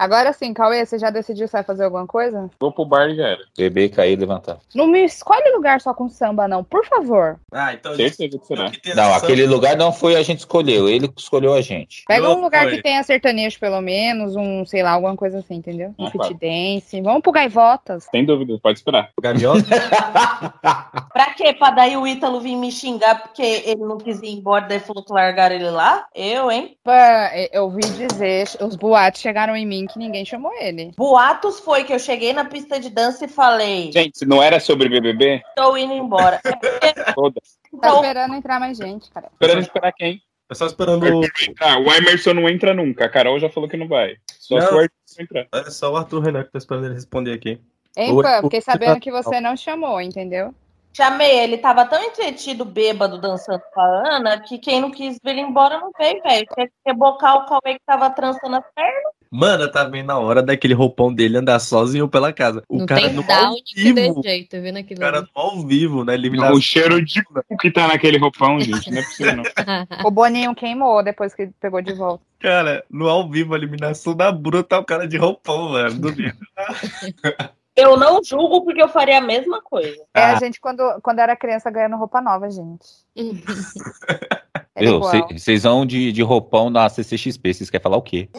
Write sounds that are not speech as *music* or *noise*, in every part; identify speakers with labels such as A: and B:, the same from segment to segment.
A: Agora sim, Cauê, você já decidiu se vai fazer alguma coisa?
B: Vou pro bar e já era.
C: Beber, cair, levantar.
A: Não me escolhe lugar só com samba, não, por favor.
D: Ah, então
B: Certeza que será.
D: que
C: Não, aquele lugar não foi a gente escolheu, ele que escolheu a gente.
A: Pega um lugar
D: Cauê.
A: que tenha sertanejo, pelo menos, um, sei lá, alguma coisa assim, entendeu? Um
B: Ah,
A: fit dance. Vamos pro Gaivotas.
B: Sem dúvida, pode esperar.
D: Gaviota? *laughs*
E: Pra quê? Pra daí o Ítalo vir me xingar porque ele não quis ir embora, daí falou que largaram ele lá? Eu, hein?
A: Pá, Eu ouvi dizer, os boatos chegaram em mim que ninguém chamou ele.
E: Boatos foi que eu cheguei na pista de dança e falei,
B: Gente, se não era sobre BBB,
E: tô indo embora. *laughs*
B: Foda-se.
A: Tá esperando entrar mais gente, cara.
B: Esperando esperar quem?
D: É só esperando. o-
B: Ah, o Emerson não entra nunca. A Carol já falou que não vai. Só
D: Não.
B: se o Emerson entrar.
D: É só o Arthur Renan que tá esperando ele responder aqui.
A: Hein,
D: Oi,
A: Pam? Fiquei sabendo que você não chamou, entendeu?
E: Chamei ele, tava tão entretido, bêbado, dançando com a Ana, que quem não quis ver ele embora não veio, velho. Tinha que rebocar o Cauê que tava trançando as pernas.
D: Mano, tá bem na hora daquele roupão dele andar sozinho pela casa. O
F: não
D: cara
F: tem
D: no
F: down
D: ao vivo.
F: jeito, vendo
D: O cara
F: ali.
D: no ao vivo, né? Eliminação.
B: O cheiro de cu que tá naquele roupão, gente. Não é possível, não. *laughs*
A: O Boninho queimou depois que pegou de volta.
D: Cara, no ao vivo, a eliminação da Bruna tá o cara de roupão, velho. Duvido. *laughs*
E: Eu não julgo porque eu faria a mesma coisa.
A: É
D: Ah.
A: a gente quando, quando era criança ganhando roupa nova, gente. *laughs* É.
C: Vocês vão de, de roupão na CCXP, vocês querem falar o quê?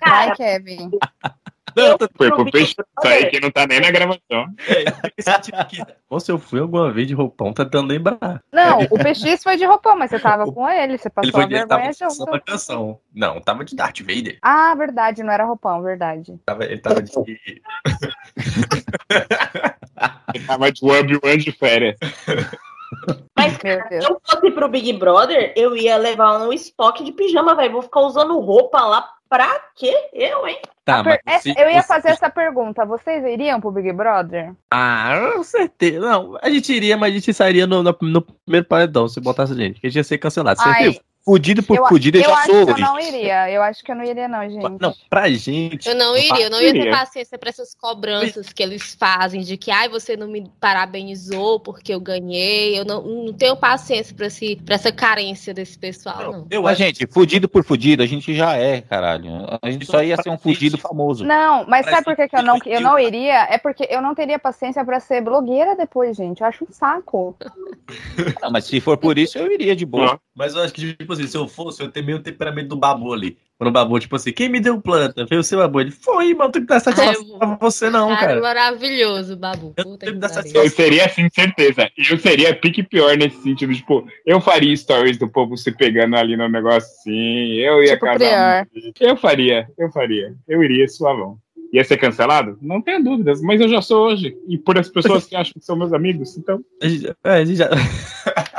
A: Vai, Kevin. *laughs*
D: Não, tá
B: Foi pro peixe. Isso aí que não tá nem na gravação.
D: esse tipo aqui. Nossa, eu fui alguma vez de roupão, tá tentando lembrar.
A: Não, o PX foi de roupão, mas você tava com ele, você
D: Ele
A: passou
D: foi
A: a
D: ele tava
A: vergonha
D: dançando a
A: junto.
D: canção. Não, tava de Darth Vader.
A: Ah, verdade, não era roupão, verdade.
D: Tava, ele tava de.
B: Ele tava de Obi-Wan de férias. *laughs*
E: Mas, se eu fosse pro Big Brother, eu ia levar um estoque de pijama, velho. Vou ficar usando roupa lá pra quê? Eu, hein?
D: Tá,
A: per-
D: mas
A: essa-
D: se
A: eu ia fazer essa pergunta. Vocês iriam pro Big Brother?
D: Ah, com certeza. Não, a gente iria, mas a gente sairia no, no, no primeiro paredão se botasse a gente. Que a gente ia ser cancelado. Você
A: Ai,
D: viu?
C: Fudido por
A: eu,
C: fudido, eu
A: eu
C: já
A: acho
C: sou.
A: que eu não iria. Eu acho que eu não iria, não, gente.
D: Não, pra gente.
F: Eu não iria, eu não ia ter paciência pra essas cobranças que eles fazem de que ai, você não me parabenizou porque eu ganhei. Eu não, não tenho paciência pra, esse, pra essa carência desse pessoal, não.
D: Eu
C: Mas,
D: acho
C: gente, fudido por fudido, a gente já é, caralho. A gente só ia ser um fudido famoso.
A: Não, mas
D: Parece
A: sabe por que, que eu, não, eu não iria? É porque eu não teria paciência pra ser blogueira depois, gente. Eu acho um saco. *laughs*
C: Não, mas se for por isso, eu iria de boa.
D: Mas eu acho que, tipo assim, se eu fosse, eu teria o temperamento do babu ali. Quando o babu, tipo assim, quem me deu planta? Veio o seu babu. Ele foi, mano, tem que dar satisfação
F: Ai,
D: pra você, não,
F: Cara,
D: cara.
F: maravilhoso, Babu.
D: Eu
F: Puta que
D: que dar
F: pariu.
D: satisfação.
B: Eu seria assim, certeza. Eu seria pique pior nesse sentido. Tipo, eu faria stories do povo se pegando ali no negócio assim. Eu ia
A: Tipo,
B: casar. Eu faria, eu faria. Eu iria suavão. Ia ser cancelado? Não tenho dúvidas, mas eu já sou hoje. E por as pessoas que acham que são meus amigos, então.
D: É, a gente já. *laughs*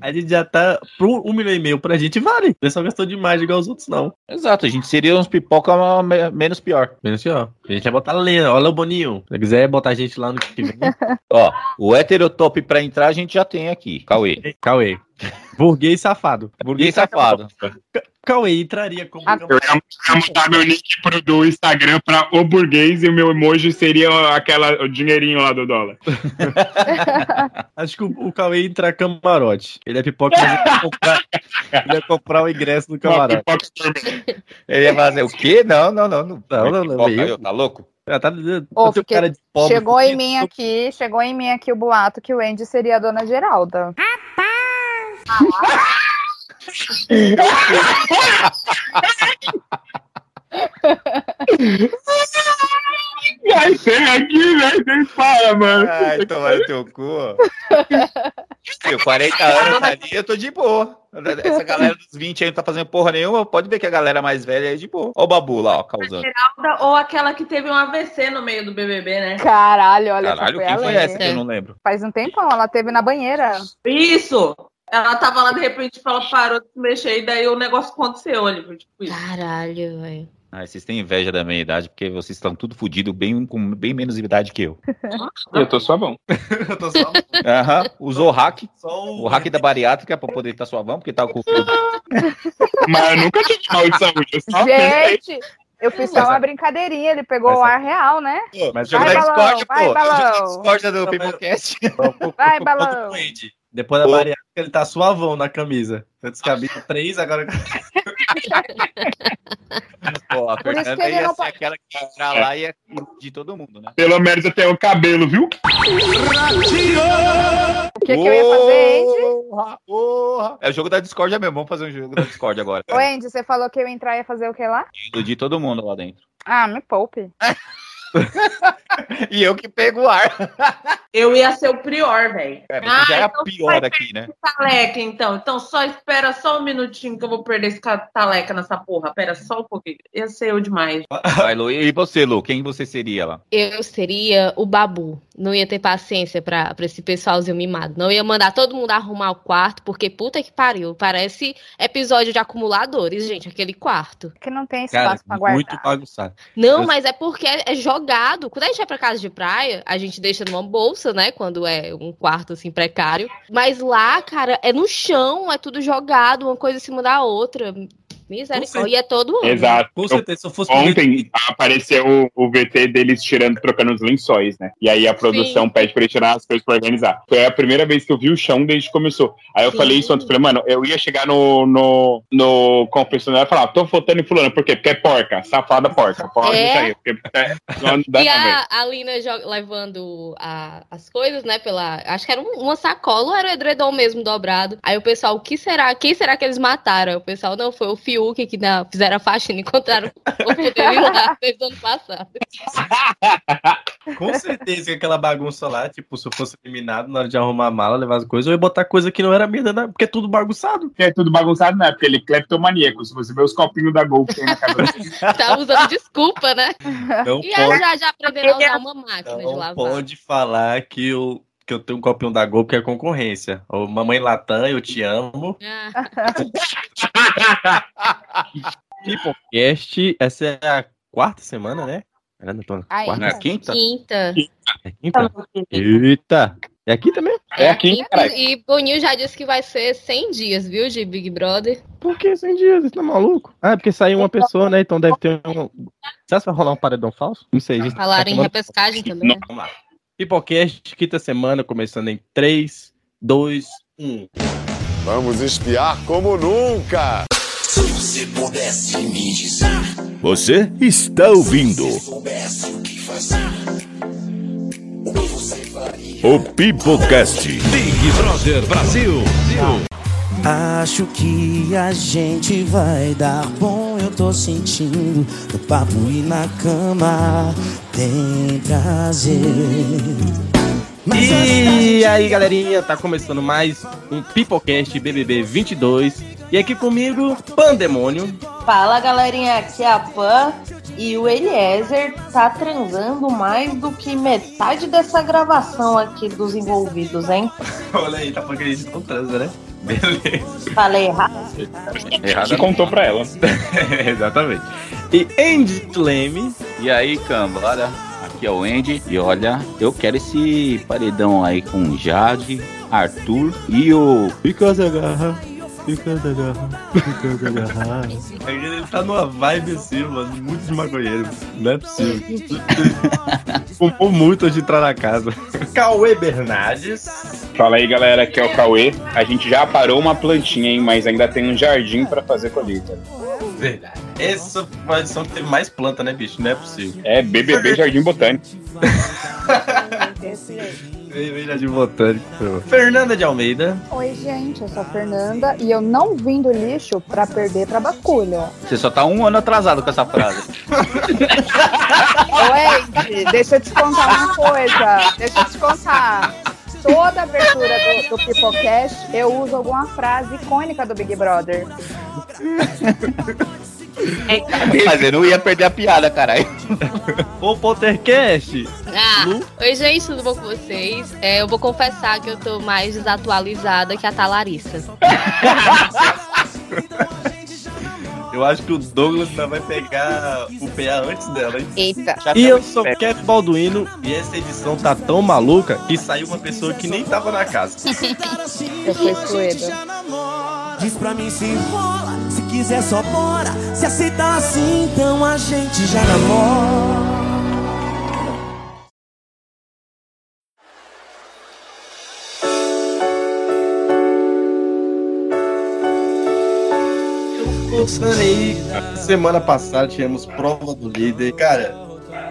D: a gente já tá. Pro um milhão e meio pra gente vale. É só gastou demais igual os outros, não.
C: Exato, a gente seria uns pipoca me- menos pior.
D: Menos ó. A gente vai botar lenda. Olha o Boninho. Se quiser botar a gente lá no que vem. *laughs*
C: Ó, o heterotop pra entrar a gente já tem aqui. Cauê.
D: Cauê. Burguês safado.
C: Burguês safado.
D: Cauê entraria como.
A: Ah,
B: Eu ia, mudar meu nick pro do Instagram pra o burguês e o meu emoji seria aquela, o dinheirinho lá do dólar. *laughs*
D: Acho que o, o Cauê ia entrar camarote. Ele é pipoca, mas ele ia comprar, ele ia comprar o ingresso do camarote.
C: Ele ia fazer o quê? Não, não, não. Não,
D: Não, não, não, eu-
C: tá louco?
D: Ah, tá,
A: Ô, fiquei-
D: cara de pobre.
A: chegou em mim
D: tô-
A: aqui, chegou em mim aqui o boato que o Andy seria a dona Geralda. *laughs*
B: Vai ser aqui, velho. Nem para, mano.
C: Ai, toma no teu cu. Eu, 40 anos ali, eu tô de boa. Essa galera dos 20 aí não tá fazendo porra nenhuma. Pode ver que a galera mais velha é de boa. Ó o babu lá, ó, causando.
E: Ou aquela que teve um AVC no meio do BBB, né?
A: Caralho, olha,
C: Caralho, quem
A: foi
C: essa que eu não lembro?
A: Faz um tempão, ela teve na banheira.
E: Isso! Ela tava lá, de repente, ela parou de se mexer e daí o negócio aconteceu ali. foi Tipo isso.
F: Caralho, velho.
C: Ah, vocês têm inveja da minha idade, porque vocês estão tudo fodidos, bem, com bem menos idade que eu.
B: Eu tô suavão. *laughs*
D: Eu tô só,
C: Aham, usou hack,
D: só o.
C: o hack da bariátrica pra poder estar suavão, porque tá com *laughs*
B: Mas eu nunca tive mal de saúde. Eu só
A: Gente, eu fiz só uma brincadeirinha, ele pegou
D: Mas
A: o ar real, né?
C: Mas
A: Vai,
C: joga na
A: balão,
C: Discord,
A: vai,
C: pô.
A: balão.
C: Joga na Discord do
D: Não, mas-
C: Pipocast.
A: Vai, balão.
D: Depois da
C: Ô.
D: bariátrica, ele tá suavão na camisa. Antes *laughs* cabia três, agora. *laughs*
C: Pô, a Fernanda
A: ele
C: ia
A: não
C: ser aquela que ia entrar lá e ia de todo mundo, né?
B: Pelo menos até o cabelo, viu?
A: O que, que eu ia fazer, Andy?
C: Porra, porra. É o jogo da Discord mesmo. Vamos fazer um jogo da Discord agora.
A: Ô, Andy, você falou que eu ia entrar e ia fazer o que lá?
C: Iludir todo mundo lá dentro.
A: Ah, me poupe. *laughs* *laughs*
C: E eu que pego o ar.
E: Eu ia ser o prior, velho.
C: É,
E: Ah,
C: já é a
E: então
C: pior
E: vai
C: aqui, né?
E: Taleca, então. Então só espera só um minutinho que eu vou perder esse ca- taleca nessa porra. Pera só um pouquinho. Ia ser eu demais.
C: Vai, Lu. E você, Lu? Quem você seria lá?
F: Eu seria o babu. Não ia ter paciência pra, pra esse pessoalzinho mimado. Não ia mandar todo mundo arrumar o quarto, porque puta que pariu. Parece episódio de acumuladores, gente, aquele quarto.
A: Que não tem
D: Cara,
A: espaço pra guardar.
D: muito bagunçado.
F: Não,
D: Eu-
F: mas é porque é jogado. Quando a gente vai pra casa de praia, a gente deixa numa bolsa, né? Quando é um quarto assim precário. Mas lá, cara, é no chão, é tudo jogado, uma coisa em cima da outra. Misericórdia. E é todo ano.
B: Exato.
D: Com certeza, se eu fosse
B: Ontem apareceu o, o VT deles tirando, trocando os lençóis, né? E aí a produção
F: Sim.
B: pede pra ele tirar as coisas pra organizar. Foi a primeira vez que eu vi o chão desde que começou. Aí eu
F: Sim.
B: falei isso ontem, falei, mano, eu ia chegar no, no, no confessionário e falar, tô votando em fulano, por quê? Porque é porca, safada porca. Pode
F: É.
B: isso aí. Porque, é, não dá *laughs*
F: E a, a Lina levando a- as coisas, né, pela... Acho que era um- uma sacola ou era o edredom mesmo dobrado. Aí o pessoal, o que será? Quem será que eles mataram? O pessoal, não, foi o Fiuk que na, fizeram a faxina e encontraram o *laughs* corpo dele lá desde o ano passado. *laughs*
D: Com certeza que aquela bagunça lá, tipo, se eu fosse eliminado na hora de arrumar a mala, levar as coisas, eu ia botar coisa que não era minha, né? porque é tudo bagunçado.
B: É tudo bagunçado, não é? Porque ele é cleptomaníaco. Se você ver os copinhos da Gol que tem na dele. *laughs*
F: Tá usando desculpa, né?
D: Não
F: E ela
D: pode,
F: já, já aprendeu a usar uma máquina de
D: não
F: lavar.
D: pode falar que eu, que eu tenho um copinho da Gol que é concorrência. Ô, mamãe Latam, eu te amo.
F: Ah, *laughs*
D: Peoplecast, essa é a quarta semana, né? Tô na quarta.
C: Não é a quinta?
F: quinta.
D: É quinta? Eita! É a quinta mesmo?
B: É aqui,
F: Quinta. E Boninho já disse que vai ser 100 dias, viu, de Big Brother.
D: Por que 100 dias? Você tá maluco? Ah, é porque saiu uma pessoa, né? Então deve ter um. Será que vai rolar um paredão falso? Não sei, gente.
F: Falaram em
D: Tá
F: repescagem também, né?
D: Vamos lá. Pipocast, quinta semana, começando em 3, 2, 1.
G: Vamos espiar como nunca!
H: Você está ouvindo o Pipocast. Big Brother Brasil.
I: Acho que a gente vai dar bom, eu tô sentindo no papo e na cama tem prazer. Mas
D: E aí, galerinha, tá começando mais um Pipocast BBB 22. E aqui comigo, Pandemônio.
E: Fala galerinha, aqui é a Pan e o Eliezer tá transando mais do que metade dessa gravação aqui dos envolvidos, hein? *laughs*
D: Olha aí, tá falando que a gente não transa, né? Beleza.
E: Falei errado.
C: Errado.
B: Que contou pra ela. *laughs*
D: Exatamente. E Andy Leme.
C: E aí, cambada? Aqui é o Andy. E olha, eu quero esse paredão aí com Jade, Arthur e o.
D: Fica da garra. Fica da garra. Fica da garra. Ele tá numa vibe assim, mano, muito de maconheiro. Não é possível. *laughs* Fumou muito antes de entrar na casa. Cauê Bernardes.
B: Fala aí, galera, aqui é o Cauê. A gente já parou uma plantinha, hein? Mas ainda tem um jardim pra fazer colheita.
D: Verdade. Essa foi a edição que teve mais planta, né, bicho? Não é possível.
B: É BBB Jardim Botânico.
D: Veja de botânico. Fernanda de Almeida.
A: Oi, gente, eu sou a Fernanda e eu não vim do lixo pra perder pra Baculha.
C: Você só tá um ano atrasado com essa frase. *laughs*
A: Ô, Andy, deixa eu te contar uma coisa. Deixa eu te contar. Toda abertura do, do Pipocast, eu uso alguma frase icônica do Big Brother. *laughs*
C: Mas eu não ia perder a piada, caralho.
D: O Pottercast.
F: Ah,
D: Lu?
F: oi gente, tudo bom com vocês? É, eu vou confessar que eu tô mais desatualizada que a Talarissa. *laughs*
D: Eu acho que o Douglas ainda vai pegar o PA antes dela, hein?
A: Eita.
D: E eu sou Kevin Balduino e essa edição tá tão maluca que saiu uma pessoa que nem tava na casa. *laughs*
A: Eu fui.
I: Diz pra mim se rola, se quiser só bora. Se aceitar assim, então a gente já namora.
D: Semana passada tivemos prova do líder. Cara,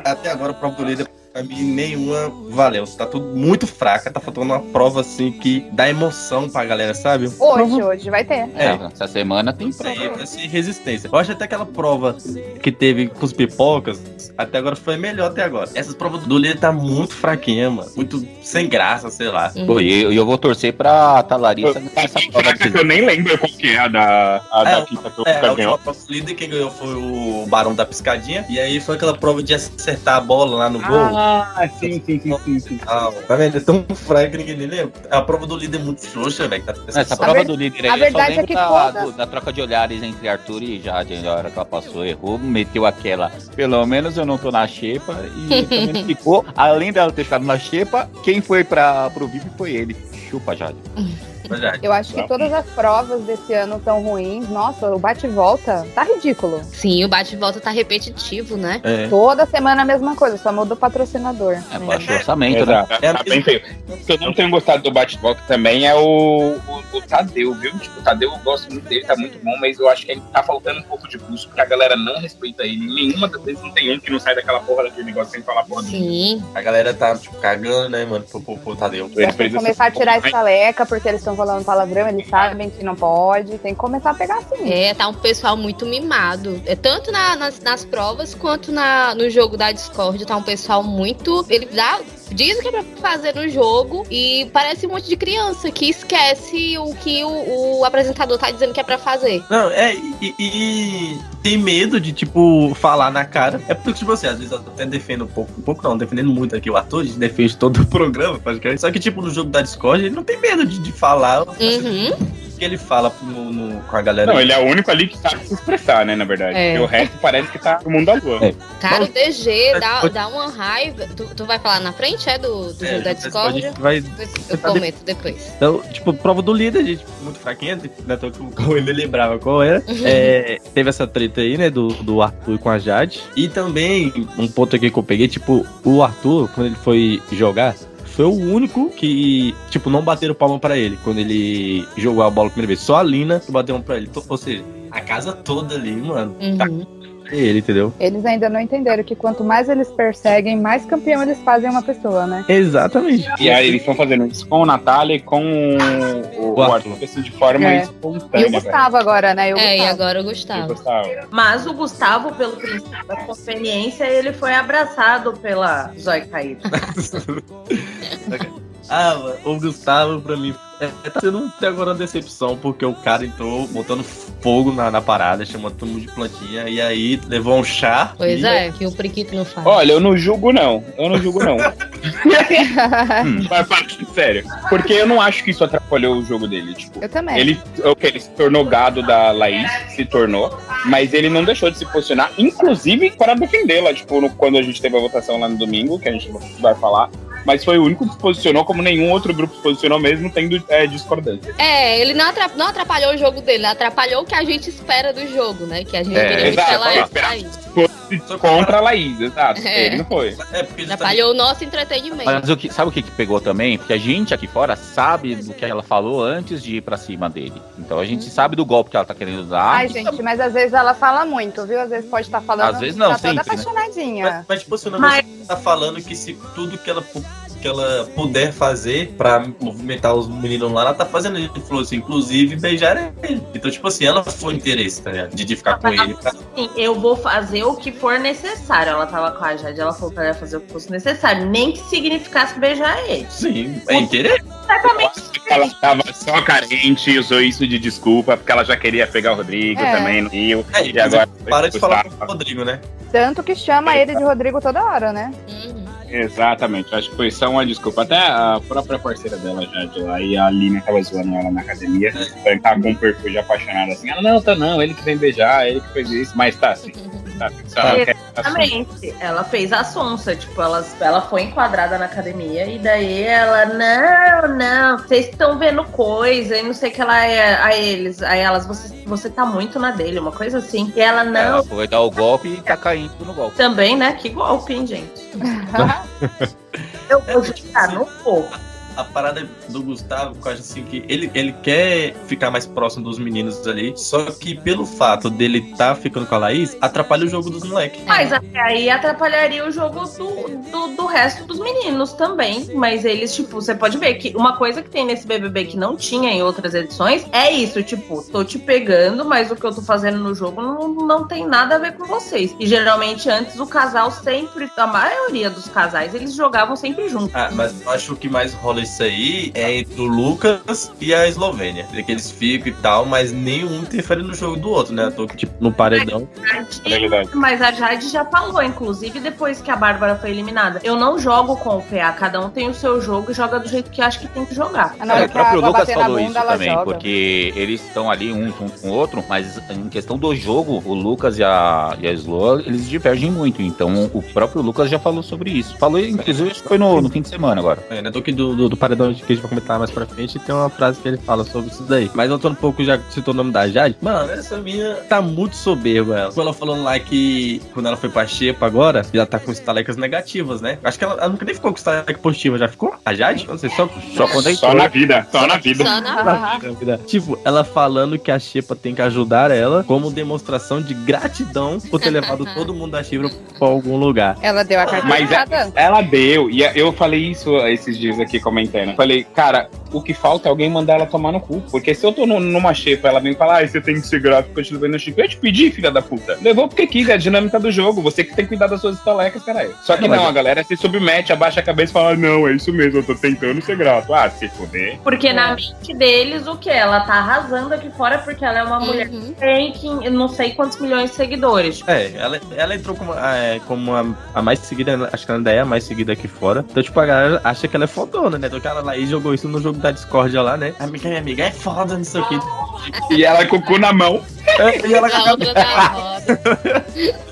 D: até agora a prova do líder pra mim nenhuma valeu. Tá tudo muito fraca, tá faltando uma prova assim que dá emoção pra galera, sabe?
A: Hoje, hoje vai ter.
C: É, essa semana tem prova.
D: ser resistência. Eu acho até aquela prova que teve com os pipocas, até agora foi melhor até agora. Essas provas do líder tá muito fraquinha, mano. Muito sem graça, sei lá.
C: Pô, e eu, eu vou torcer pra Talarissa
B: Tá
C: nessa
B: tão
C: prova
B: que eu nem lembro qual que é a da, a da
D: É,
B: quinta que o
D: É, a
B: Lucas
D: última
B: ganhou.
D: prova do líder, quem ganhou foi o Barão da Piscadinha. E aí foi aquela prova de acertar a bola lá no gol.
B: Ah, sim, sim, sim, sim, sim.
D: Ah, tá vendo? É tão fraco que ninguém lembra. A prova do líder é muito frouxa, velho. Tá
C: Essa
D: só-
C: prova do líder
A: a
C: aí, eu só
A: verdade é
C: lembro
A: que
C: da,
A: toda-
C: do- da troca de olhares entre Arthur e Jade, na hora que ela passou, errou, meteu aquela. Pelo menos eu não tô na xepa e *laughs* também ficou. Além dela ter ficado na xepa, quem foi pra, pro VIP foi ele. Chupa, Jade. *laughs*
D: Verdade.
A: Eu acho que todas as provas desse ano tão ruins. Nossa, o bate e volta tá ridículo.
F: Sim, o bate-volta tá repetitivo, né?
D: É.
A: Toda semana a mesma coisa, só muda o patrocinador.
C: É baixo orçamento, né?
D: É
B: tá bem feio. O que eu não tenho gostado do bate-volta também é o, o, o Tadeu, viu? Tipo, o Tadeu eu gosto muito dele, tá muito bom, mas eu acho que ele tá faltando um pouco de pulso, porque a galera não respeita ele. Nenhuma das vezes não tem um que não sai daquela porra daquele negócio sem falar porra dele.
F: Sim.
D: A galera tá, tipo, cagando, né, mano, pro, pro, pro Tadeu.
B: Ele
A: Tem que
B: precisa
A: começar a tirar essa leca, porque eles estão falando palavrão, eles sabem que não pode. Tem que começar a pegar assim.
F: É, tá um pessoal muito mimado. É tanto na- nas, nas provas quanto na, no jogo da Discord. Tá um pessoal muito. Ele dá. Diz o que é pra fazer no jogo e parece um monte de criança que esquece o que o, o apresentador tá dizendo que é pra fazer.
D: Não, é, e, e tem medo de, tipo, falar na cara. É porque, tipo assim, às vezes eu até defendo um pouco, um pouco não, defendendo muito aqui o ator, a gente defende todo o *laughs* programa, praticamente. Só que, tipo, no jogo da Discord, ele não tem medo de, de falar
F: Uhum.
D: o que ele fala no, no- com a galera.
B: Não, ele é o único ali que sabe se expressar, né, na verdade.
F: É.
B: Porque o resto parece que tá o mundo da lua.
D: É.
F: Cara, o DG dá, dá uma raiva. Tu, tu vai falar na frente, é? Do, do
D: É,
F: jogo da Discord?
D: vai
F: Eu comento depois.
D: Então, tipo, prova do líder, gente, muito fraquinha, né? Tô com com ele lembrava qual era. É, teve essa treta aí, né, do, do Arthur com a Jade. E também, um ponto aqui que eu peguei, tipo, o Arthur, quando ele foi jogar, foi o único que, tipo, não bateram palma pra ele quando ele jogou a bola a primeira vez. Só a Lina que bateu palma pra ele. Ou seja, a casa toda ali, mano, tá
F: Uhum.
D: pra ele, entendeu?
A: Eles ainda não entenderam que quanto mais eles perseguem, mais campeão eles fazem uma pessoa, né?
D: Exatamente.
B: E aí eles estão fazendo isso com o Natália e com o, o
D: O
B: Arthur, assim, de forma
A: É. E
B: espontânea.
A: o Gustavo agora, né? E o
F: É, e
A: Gustavo.
F: agora o
B: velho.
F: Gustavo.
B: Gustavo.
E: Mas o Gustavo, pelo princípio da conveniência, ele foi abraçado pela Zói Caída. *laughs*
D: Ah, o Gustavo, pra mim, é, tá sendo até agora uma decepção, porque o cara entrou botando fogo na, na parada, chamando todo mundo de plantinha, e aí levou um chá.
F: Pois
D: e,
F: é, que o Priquito não faz.
B: Olha, eu não julgo, não. Eu não julgo, não. *laughs* Mas parte sério. Porque eu não acho que isso atrapalhou o jogo dele. Tipo,
A: Eu também.
B: ele, ok, ele se tornou gado da Laís, se tornou, mas ele não deixou de se posicionar, inclusive para defendê-la, tipo, no- quando a gente teve a votação lá no domingo, que a gente vai falar. Mas foi o único que se posicionou como nenhum outro grupo se posicionou, mesmo tendo é, discordância.
F: É, ele não atrap- não atrapalhou o jogo dele, atrapalhou o que a gente espera do jogo, né? Que a gente
B: É,
F: queria
B: exato,
F: que ela.
B: Fosse contra a Laís, exato.
F: É.
B: Ele não foi.
D: É, justamente-
F: Atrapalhou o nosso entretenimento.
C: Mas o que, sabe o que, que pegou também? Porque a gente aqui fora sabe do que ela falou antes de ir pra cima dele. Então a gente sabe do golpe que ela tá querendo dar.
A: Ai, gente, mas às vezes ela fala muito, viu? Às vezes pode estar falando.
C: Às vezes não,
A: tá toda
C: sempre, né?
A: apaixonadinha.
D: Mas, mas tipo, você não
E: Mas-
D: tá falando que se tudo que ela, que ela puder fazer pra movimentar os meninos lá, ela tá fazendo. Ele falou assim, inclusive beijar ele. Então, tipo assim, ela foi interesse, tá ligado? De, de ficar com ele. Pra...
E: Sim, eu vou fazer o que for necessário. Ela tava com a Jade, ela falou que ela ia fazer o que fosse necessário. Nem que significasse beijar ele.
D: Sim, é interesse.
E: Completamente
B: Ela tava só carente e usou isso de desculpa, porque ela já queria pegar o Rodrigo
A: É.
B: também no Rio.
D: É,
B: e agora.
D: Para de falar com o Rodrigo, né?
A: Tanto que chama ele de Rodrigo toda hora, né?
F: Uhum.
B: Exatamente, acho que foi só uma desculpa. Até a própria parceira dela já de lá, e a Lina tava zoando ela na academia. Então ele tava com um perfil de apaixonado assim. Ela, não, tá não, ele que vem beijar, ele que fez isso, mas tá assim. Tá, só quer assunto.
E: Exatamente. Ela fez a sonsa, tipo, ela, ela foi enquadrada na academia e daí ela, não, não, vocês estão vendo coisa e não sei o que ela é a eles. Aí elas, você, você tá muito na dele, uma coisa assim. E ela, não,
C: Ela foi dar o golpe e tá caindo no golpe.
E: também, né? Que golpe, hein, gente? *laughs* Eu vou jogar no fogo.
D: A parada do Gustavo, que eu acho assim que ele, ele quer ficar mais próximo dos meninos ali, só que pelo fato dele tá ficando com a Laís, atrapalha o jogo dos moleques.
E: Mas até aí atrapalharia o jogo do, do, do resto dos meninos também. Mas eles, tipo, você pode ver que uma coisa que tem nesse BBB que não tinha em outras edições é isso, tipo, tô te pegando, mas o que eu tô fazendo no jogo não, não tem nada a ver com vocês. E geralmente antes o casal sempre, a maioria dos casais, eles jogavam sempre juntos.
D: Ah, mas eu acho que mais rola isso aí é entre o Lucas e a Eslovênia. Que eles ficam e tal, mas nenhum interfere no jogo do outro, né? Eu tô, tipo, no paredão.
B: É verdade.
E: Mas a Jade já falou, inclusive depois que a Bárbara foi eliminada. Eu não jogo com o PA, cada um tem o seu jogo e joga do jeito que acha que tem que jogar.
A: Ah, não,
C: É,
A: é
C: o próprio
A: pra- pra
C: Lucas falou
A: bunda,
C: isso também,
A: joga.
C: porque eles estão ali um junto com o outro, mas em questão do jogo, o Lucas e a, e a Slo, eles divergem muito. Então o próprio Lucas já falou sobre isso. Falou, inclusive, foi no, no fim de semana agora.
D: É, né? Tô aqui do, do, do paredão que a gente vai comentar mais pra frente e tem uma frase que ele fala sobre isso daí. Mas voltando um pouco, já citou o nome da Jade. Mano, essa minha tá muito soberba. Ela. ela falando lá que quando ela foi pra Xepa agora, já tá com estalecas negativas, né? Acho que ela, ela nunca nem ficou com estaleca positiva, já ficou? A Jade? Não sei, só,
C: Só quando
B: Só na vida, só na vida.
F: Só na
D: Tipo, ela falando que a Xepa tem que ajudar ela como demonstração de gratidão por ter levado *laughs* todo mundo da Xepa pra algum lugar.
A: Ela deu a carta
B: Mas
A: de cada.
B: Ela deu, e eu falei isso esses dias aqui comentando. Falei, cara, o que falta é alguém mandar ela tomar no cu. Porque se eu tô no- numa xepa, ela vem falar, ah, você tem que ser grato porque eu te levei no xepa. Eu te pedi, filha da puta. Levou porque quis, é a dinâmica do jogo. Você que tem que cuidar das suas estalecas, caralho. Só que
D: Não, mas-
B: não, a galera se submete, abaixa a cabeça e fala, não, é isso mesmo, eu tô tentando ser grato. Ah, se fuder.
E: Porque na mente deles, o que? Ela tá arrasando aqui fora porque ela é uma mulher
F: Uhum.
E: que tem que, não sei quantos milhões de seguidores.
D: É, ela, ela entrou como, é, como a, a mais seguida, acho que ela ainda é a mais seguida aqui fora. Então, tipo, a galera acha que ela é fodona, né? Que ela lá e jogou isso no jogo da Discord lá, né? Amiga, minha amiga é foda, não sei o que.
B: E ela com o cu na mão.
D: e ela
F: A outra da roda.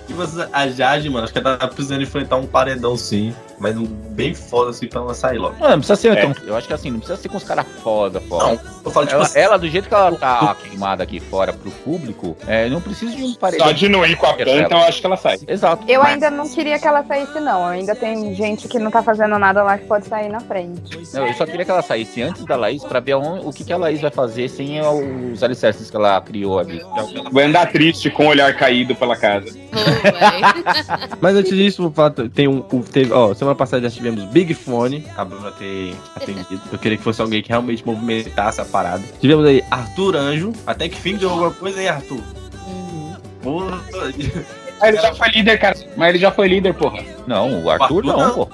D: Tipo, assim, a Jade, mano, acho que ela tá precisando enfrentar um paredão sim. Mas um bem foda assim pra ela sair logo.
C: Não, não precisa ser,
B: É.
C: então. Eu acho que assim, não precisa ser com os caras foda, foda.
D: Não, eu falo, tipo
C: Ela,
D: assim.
C: ela, do jeito que ela tá queimada aqui fora pro público, é, não precisa de um paredão.
B: Só de não ir com a planta, eu acho que ela sai.
C: Exato.
A: Eu
C: Mas-
A: ainda não queria que ela saísse, não. Ainda tem gente que não tá fazendo nada lá que pode sair na frente.
C: Não, eu só queria que ela saísse antes da Laís pra ver o que, que a Laís vai fazer sem os alicerces que ela criou ali.
B: Vai andar triste com o olhar caído pela casa.
F: Véi. *laughs* *laughs*
D: Mas antes disso, tem um. Teve, ó, semana passada já tivemos Big Fone, a Bruna ter atendido. Eu queria que fosse alguém que realmente movimentasse a parada. Tivemos aí Arthur Anjo, até que fim deu alguma coisa aí, Arthur.
F: Uhum.
D: Porra.
B: Mas ele já foi líder, cara. Mas ele já foi líder, porra.
C: Não, o Arthur
D: Arthur
C: não,
D: não.
C: pô.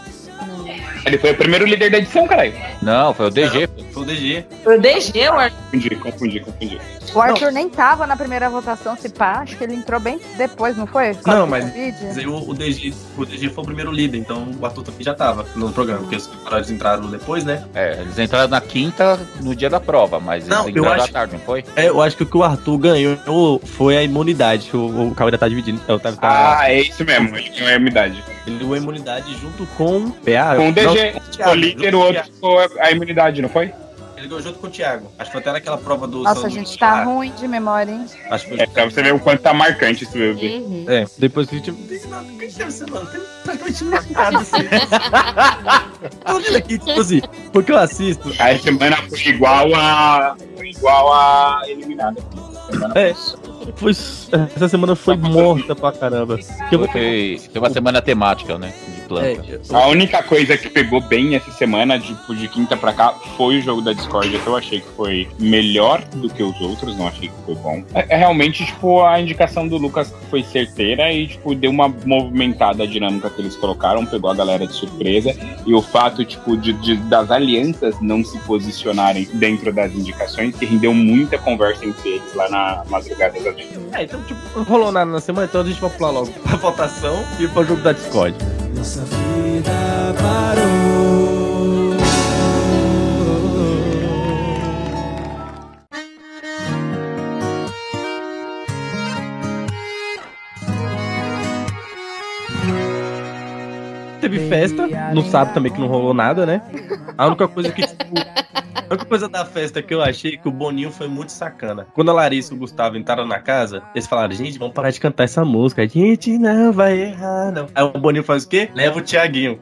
B: Ele foi o primeiro líder da edição, caralho.
C: Não, foi o DG.
D: Foi o DG.
E: O DG, o Arthur,
B: Confundi, confundi, confundi.
A: O Arthur nem tava na primeira votação, se pá. Acho que ele entrou bem depois, não foi? Causa
D: Não, mas- o, o DG, o DG foi o primeiro líder, então o Arthur também já tava no programa, porque os caras entraram depois, né?
C: É, eles entraram na quinta no dia da prova, mas
D: Não,
C: eles
D: eu
C: entraram
D: acho-
C: à tarde, não foi?
D: É, eu acho que o que o Arthur ganhou foi a imunidade, que o, o Cabo ainda tá dividindo. Então, tá, tá,
B: Ah, é isso mesmo. Ele tem uma imunidade.
D: Ele ganhou a imunidade junto com o PA.
B: Com o DG.
D: Não,
B: o líder, o outro ficou a imunidade, não foi?
D: Ele ganhou junto com o Thiago. Acho que foi até naquela prova do.
A: Nossa,
D: São
A: gente, tá
D: lá.
A: ruim de memória, hein?
D: Acho que
B: É,
D: foi.
B: pra você ver o quanto tá marcante esse bebê.
F: Uhum.
D: É, depois que a gente. Tem nada, o que deve ser, mano? Tem praticamente nada assim. *laughs* Tô olhando aqui, tipo assim, porque eu assisto.
B: A semana foi igual a. Foi igual a eliminada. Semana
D: É, foi, essa semana foi morta pra caramba.
C: Foi, foi uma semana temática, né?
D: É,
B: A única coisa que pegou bem essa semana, tipo, de quinta pra cá, foi o jogo da Discord, que eu achei que foi melhor do que os outros, não achei que foi bom. É, é realmente, tipo, a indicação do Lucas foi certeira e, tipo, deu uma movimentada a dinâmica que eles colocaram, pegou a galera de surpresa. E o fato, tipo, de, de- das alianças não se posicionarem dentro das indicações, que rendeu muita conversa entre eles lá na madrugada da noite.
D: É, então, tipo, não rolou nada na semana, então a gente vai pular logo pra votação e pro jogo da Discord.
I: Nossa vida parou.
D: Teve festa, não sabe também que não rolou nada, né? A única coisa que, tipo, a única coisa da festa que eu achei que o Boninho foi muito sacana. Quando a Larissa e o Gustavo entraram na casa, eles falaram, gente, vamos parar de cantar essa música. A gente não vai errar, não. Aí o Boninho faz o quê? Leva o Tiaguinho.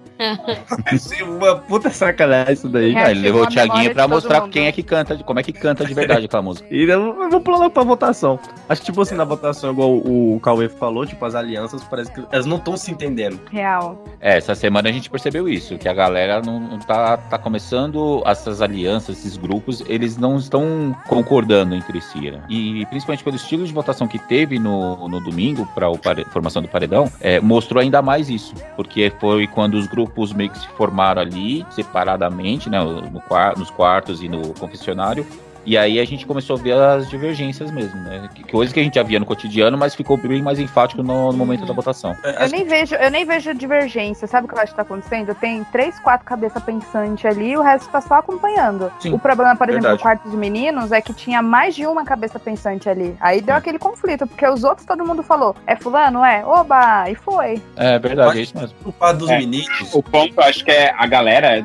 D: Achei *laughs* uma puta sacanagem isso daí.
A: É,
C: ele levou o
A: de
C: pra mostrar
A: mundo.
C: quem é que canta, como é que canta de verdade aquela música. *laughs*
D: E eu, vou pular logo pra votação. Acho que, tipo assim, na votação, igual o, o Cauê falou, tipo, as alianças parece que elas não estão se entendendo.
A: Real.
C: É, essa semana a gente percebeu isso, que a galera não tá, tá começando essas alianças, esses grupos, eles não estão concordando entre si, né? E principalmente pelo estilo de votação que teve no, no domingo para a formação do paredão, é, mostrou ainda mais isso, porque foi quando os grupos meio que se formaram ali, separadamente, né, no, nos quartos e no confessionário, e aí a gente começou a ver as divergências mesmo, né? Que- Coisas que a gente já via no cotidiano, mas ficou bem mais enfático no, no momento da votação.
D: É,
A: Eu nem vejo, eu nem vejo divergência. Sabe o que eu acho que tá acontecendo? Tem três, quatro cabeças pensantes ali e o resto tá só acompanhando.
C: Sim,
A: o problema, por exemplo,
C: verdade.
A: do quarto de meninos é que tinha mais de uma cabeça pensante ali. Aí deu aquele conflito, porque os outros todo mundo falou: é fulano? É? Oba! E foi.
C: É verdade, é isso mesmo.
D: O par dos
B: É.
D: meninos.
B: O ponto, eu acho que é a galera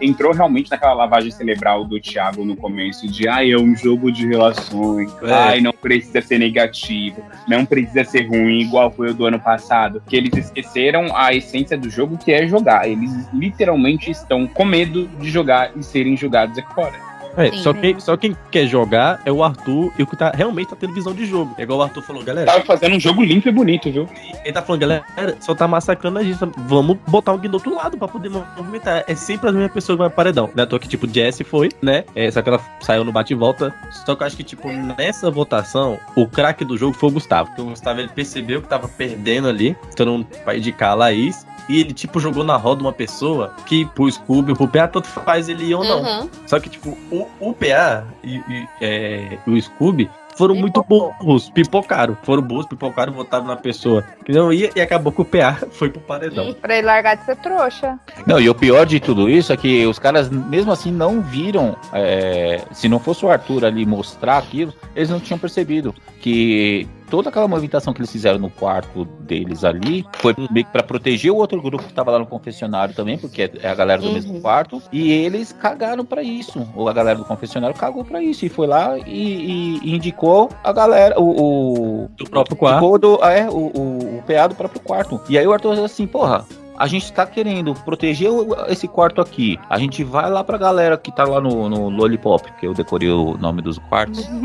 B: entrou realmente naquela lavagem cerebral do Thiago no começo, de ai, é um jogo de relações,
D: É.
B: ai, não precisa ser negativo, não precisa ser ruim, igual foi o do ano passado. Que eles esqueceram a essência do jogo, que é jogar. Eles literalmente estão com medo de jogar e serem julgados aqui fora.
D: É,
F: Sim.
D: só, quem, só quem quer jogar é o Arthur e o que tá, realmente tá tendo visão de jogo. É igual o Arthur falou, galera.
B: Tava fazendo um jogo limpo e bonito, viu?
D: Ele tá falando, galera, só tá massacrando a gente. Vamos botar alguém do outro lado pra poder movimentar. É sempre a mesma pessoa que vai pro paredão. Né? À toa que, tipo, Jessie foi, né? É, só que ela saiu no bate e volta. Só que eu acho que, tipo, nessa votação, o craque do jogo foi o Gustavo. Porque o Gustavo ele percebeu que tava perdendo ali. Todo mundo vai indicar a Laís. E ele, tipo, jogou na roda uma pessoa que pro Scooby, pro PA, tanto faz ele ir ou não.
F: Uhum.
D: Só que, tipo, o, o PA e, e, é, o Scooby foram muito
A: Pipocou.
D: burros, pipocaram. Foram burros, pipocaram, votaram na pessoa que não ia e acabou que o PA foi pro paredão.
A: Pra ele largar de ser trouxa.
C: Não, e o pior de tudo isso é que os caras, mesmo assim, não viram. é, se não fosse o Arthur ali mostrar aquilo, eles não tinham percebido que toda aquela movimentação que eles fizeram no quarto deles ali foi meio que pra proteger o outro grupo que tava lá no confessionário também, porque é a galera do
F: Uhum.
C: mesmo quarto, e eles cagaram pra isso. Ou a galera do confessionário cagou pra isso e foi lá e, e- indicou a galera, o, o,
D: Do próprio quarto.
C: Do, é, o, o, o PA do próprio quarto. E aí o Arthur assim, porra. A gente tá querendo proteger esse quarto aqui. A gente vai lá pra galera que tá lá no, no Lollipop, porque eu decorei o nome dos quartos. *laughs*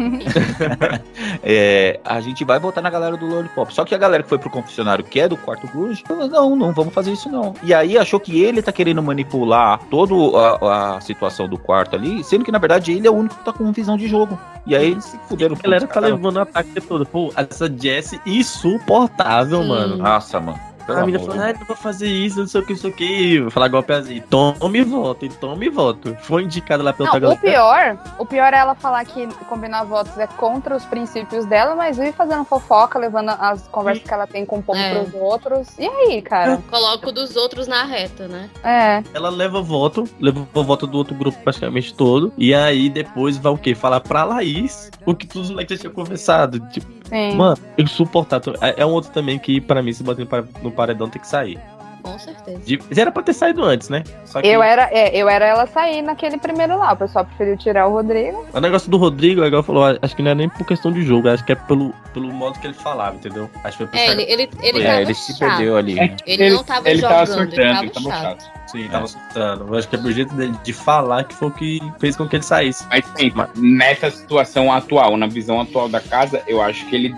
C: É, a gente vai votar na galera do Lollipop. Só que a galera que foi pro confessionário, que é do quarto Cruz, falou: não, não vamos fazer isso não. E aí achou que ele tá querendo manipular toda a, a situação do quarto ali, sendo que na verdade ele é o único que tá com visão de jogo. E aí eles se fuderam.
D: A galera tá levando o ataque todo. Pô, essa Jessie insuportável,
F: Sim.
D: mano.
C: Nossa, mano. Pelo
D: A menina falou, ah, não vou fazer isso, não sei o que, não sei o que. Vou falar igual assim, tome voto, e tome voto. Foi indicada lá pela outra
A: Não, o pior, o pior é ela falar que combinar votos é contra os princípios dela, mas vive fazendo fofoca, levando as conversas que ela tem com o povo
F: É.
A: pros outros. E aí, cara? *laughs*
F: Coloca o dos outros na reta, né?
A: É.
D: Ela leva voto, leva o voto do outro grupo praticamente todo. E aí depois vai o quê? Falar pra Laís o que todos os moleques já tinham conversado. Tipo,
A: Sim.
D: mano, insuportável. É, é um outro também que, pra mim, se bater no pa- no paredão, tem que sair.
F: Com certeza.
D: De- Era pra ter saído antes, né? Só que
A: Eu era, é, eu era ela sair naquele primeiro lá. O pessoal preferiu tirar o Rodrigo.
D: o negócio do Rodrigo, igual falou, acho que não é nem por questão de jogo, acho que é pelo, pelo modo que ele falava, entendeu? Acho que foi por
F: É, ele, ele, ele
C: É,
F: tava
C: ele se perdeu ali. né?
F: Ele, não tava
B: ele
F: jogando,
B: tava surtando,
F: ele
B: ele
F: tava
B: tava
F: chato.
B: chato.
D: Sim, tava soltando. Eu acho que é o jeito dele de falar que foi o que fez com que ele saísse.
B: Mas sim, nessa situação atual, na visão atual da casa, eu acho que ele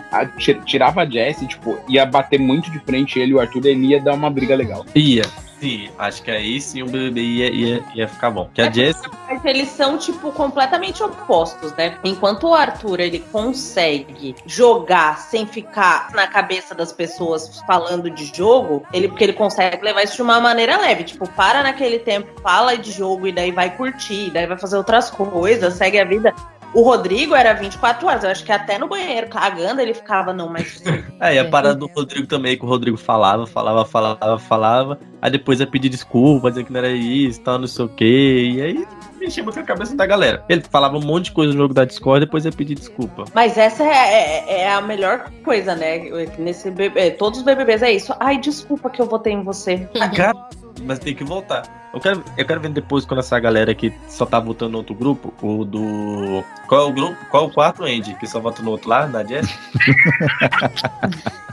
B: tirava a Jessie, tipo, ia bater muito de frente ele e o Arthur, ele ia dar uma briga legal.
D: Ia. Sim, acho que aí sim o BBB ia, ia, ia ficar bom. Que a Jess
E: Mas eles são, tipo, completamente opostos, né? Enquanto o Arthur, ele consegue jogar sem ficar na cabeça das pessoas falando de jogo, ele porque ele consegue levar isso de uma maneira leve. Tipo, para naquele tempo, fala de jogo e daí vai curtir, daí vai fazer outras coisas, segue a vida. O Rodrigo era 24 horas. Eu acho que até no banheiro, cagando, ele ficava, não, mas. *laughs*
D: É, e a parada do Rodrigo também, que o Rodrigo falava, falava, falava, falava. Aí depois ia pedir desculpa, dizer que não era isso, tal, não sei o quê. E aí enchia muito a cabeça da galera. Ele falava um monte de coisa no jogo da Discord, depois ia pedir desculpa.
E: Mas essa é, é- é a melhor coisa, né? Nesse BB, todos os BBBs é isso. Ai, desculpa que eu votei em você.
D: Cara, mas tem que voltar. Eu quero, eu quero ver depois quando essa galera que só tá votando no outro grupo, o do. Qual é o grupo? Qual é o quarto, Andy? Que só vota no outro lá, na Jess? *laughs*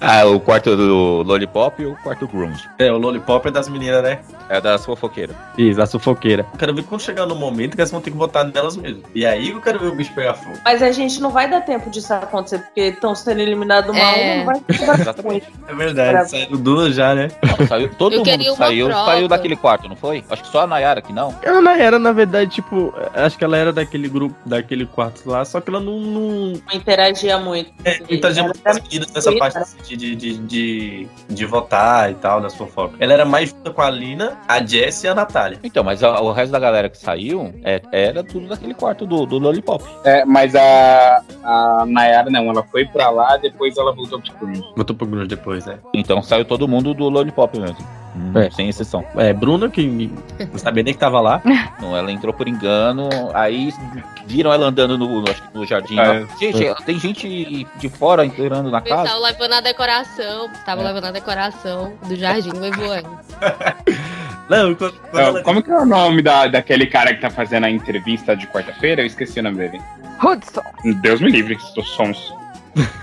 C: Ah, o quarto do Lollipop e o quarto Grunge.
D: É, o Lollipop é das meninas, né?
C: É das fofoqueiras.
D: Isso, a sufoqueira. Eu quero ver quando chegar no momento que elas vão ter que votar nelas mesmo. E aí eu quero ver o bicho pegar fogo.
E: Mas a gente não vai dar tempo disso acontecer, porque estão sendo eliminados uma a
F: É.
E: uma, não vai
C: Exatamente.
D: É verdade, saíram duas já, né?
C: Saiu, todo
F: Eu
C: mundo
F: uma
C: saiu,
F: prova.
C: Saiu daquele quarto, não foi? Acho que só a Nayara que não.
D: Ela não era, na verdade, tipo, acho que ela era daquele grupo, daquele quarto lá, só que ela não. não
E: Não interagia muito.
D: é, não interagia muito com as meninas nessa parte assim, de, de, de, de, de votar e tal, das fofocas. Ela era mais junta com a Lina, a Jess e a Natália.
C: Então, mas a- o resto da galera que saiu é- era tudo daquele quarto do, do Lollipop.
B: É, mas a, a Nayara não, ela foi pra lá, depois ela voltou pro Grunge.
D: Botou pro Grunge depois, né?
C: Então saiu todo mundo do Lollipop mesmo.
D: É.
C: Sem exceção.
D: É, Bruna, que não sabia nem que tava lá. *laughs*
C: Não, ela entrou por engano, aí viram ela andando no, acho que no jardim.
B: É.
C: Gente, tem gente de fora entrando na casa.
F: levando a decoração. Tava levando a decoração do jardim, levou ela. *laughs*
D: Não, quando, quando
B: Não,
D: ela-
B: como que é o nome da, daquele cara que tá fazendo a entrevista de quarta-feira? Eu esqueci o nome dele.
A: Hudson.
B: Deus me livre, estou sons.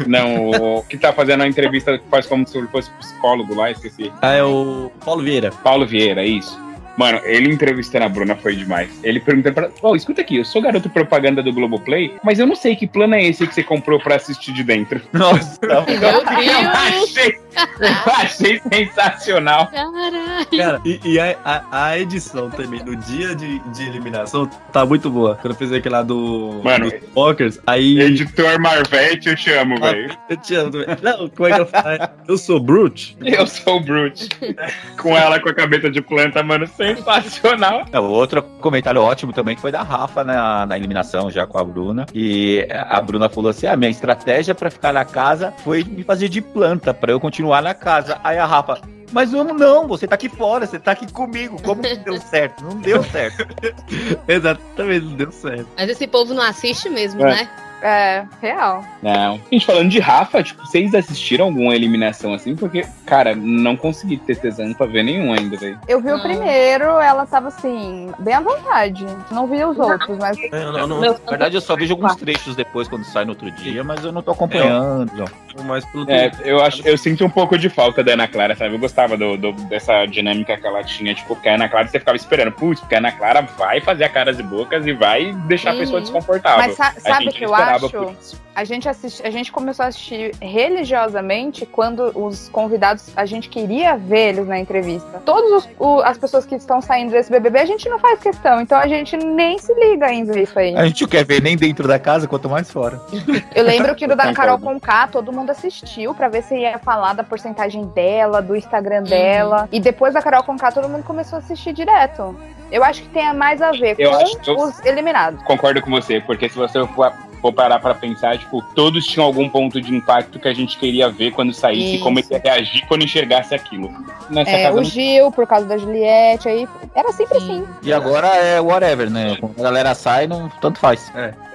B: Não, o que tá fazendo a entrevista que faz como se ele fosse psicólogo lá, esqueci.
D: Ah, é o Paulo Vieira.
B: Paulo Vieira, isso. Mano, ele entrevistando a Bruna foi demais. Ele perguntando pra. Ô, escuta aqui, eu sou garoto propaganda do Globoplay, mas eu não sei que plano é esse que você comprou pra assistir de dentro. *laughs*
C: Nossa,
F: Meu *laughs*
B: Eu
F: Deus!
B: achei, eu achei sensacional.
F: Caralho!
D: Cara, e, e a, a, a edição também, no dia de, de eliminação, tá muito boa. Quando eu fiz aquele lá do.
B: Mano,
D: dos Walkers, aí.
B: Editor Marvete, eu te amo, velho.
D: Eu te amo também. Não, como é que eu falo? Eu sou Brute.
B: Eu sou o Brute. *laughs* com ela com a cabeça de planta, mano, sensacional.
C: É, outro comentário ótimo também foi da Rafa na, na eliminação já com a Bruna. E a Bruna falou assim: a minha estratégia pra ficar na casa foi me fazer de planta pra eu continuar na casa. Aí a Rafa. Mas vamos não, você tá aqui fora, você tá aqui comigo. Como que deu *laughs* certo? Não deu certo.
D: Exatamente, não deu certo.
F: Mas esse povo não assiste mesmo,
B: É.
F: né?
A: É, real.
B: Não. Gente, falando de Rafa, tipo, vocês assistiram alguma eliminação assim? Porque, cara, não consegui ter tesão pra ver nenhum ainda, velho.
A: Eu vi o primeiro, ela tava assim, bem à vontade. Não vi os outros, mas
D: Eu não, não,
C: Na verdade, eu só vejo alguns trechos depois quando sai no outro dia, mas eu não tô acompanhando.
D: mais pelo
B: É, eu acho, eu sinto um pouco de falta da Ana Clara, sabe? Eu gostava do, do- dessa dinâmica que ela tinha, tipo, porque a Ana Clara você ficava esperando, putz, porque a Ana Clara vai fazer a caras e bocas e vai deixar a pessoa
F: Uhum.
B: desconfortável.
A: Mas sa-
B: A
A: sabe que eu acho?
B: por isso.
A: A gente, assisti, a gente começou a assistir religiosamente quando os convidados, a gente queria ver eles na entrevista. Todas as pessoas que estão saindo desse BBB, a gente não faz questão. Então a gente nem se liga em ver isso aí.
C: A gente não quer ver nem dentro da casa, quanto mais fora.
A: Eu lembro que no *laughs* da
B: Concordo.
A: Carol Conká, todo mundo assistiu pra ver se ia falar da porcentagem dela, do Instagram dela. E depois da Carol Conká, todo mundo começou a assistir direto. Eu acho que tem mais a ver
B: Eu
A: com
B: acho que eu-
A: os eliminados.
B: Concordo com você, porque se você for, for parar pra pensar, tipo, todos tinham algum ponto de impacto que a gente queria ver quando saísse e
F: Isso.
B: como ele ia reagir quando enxergasse aquilo. Nessa
A: É,
B: casa
A: o
B: não
A: Gil, por causa da Juliette, aí era sempre assim.
C: E agora é whatever, né? Quando a galera sai, não, tanto faz.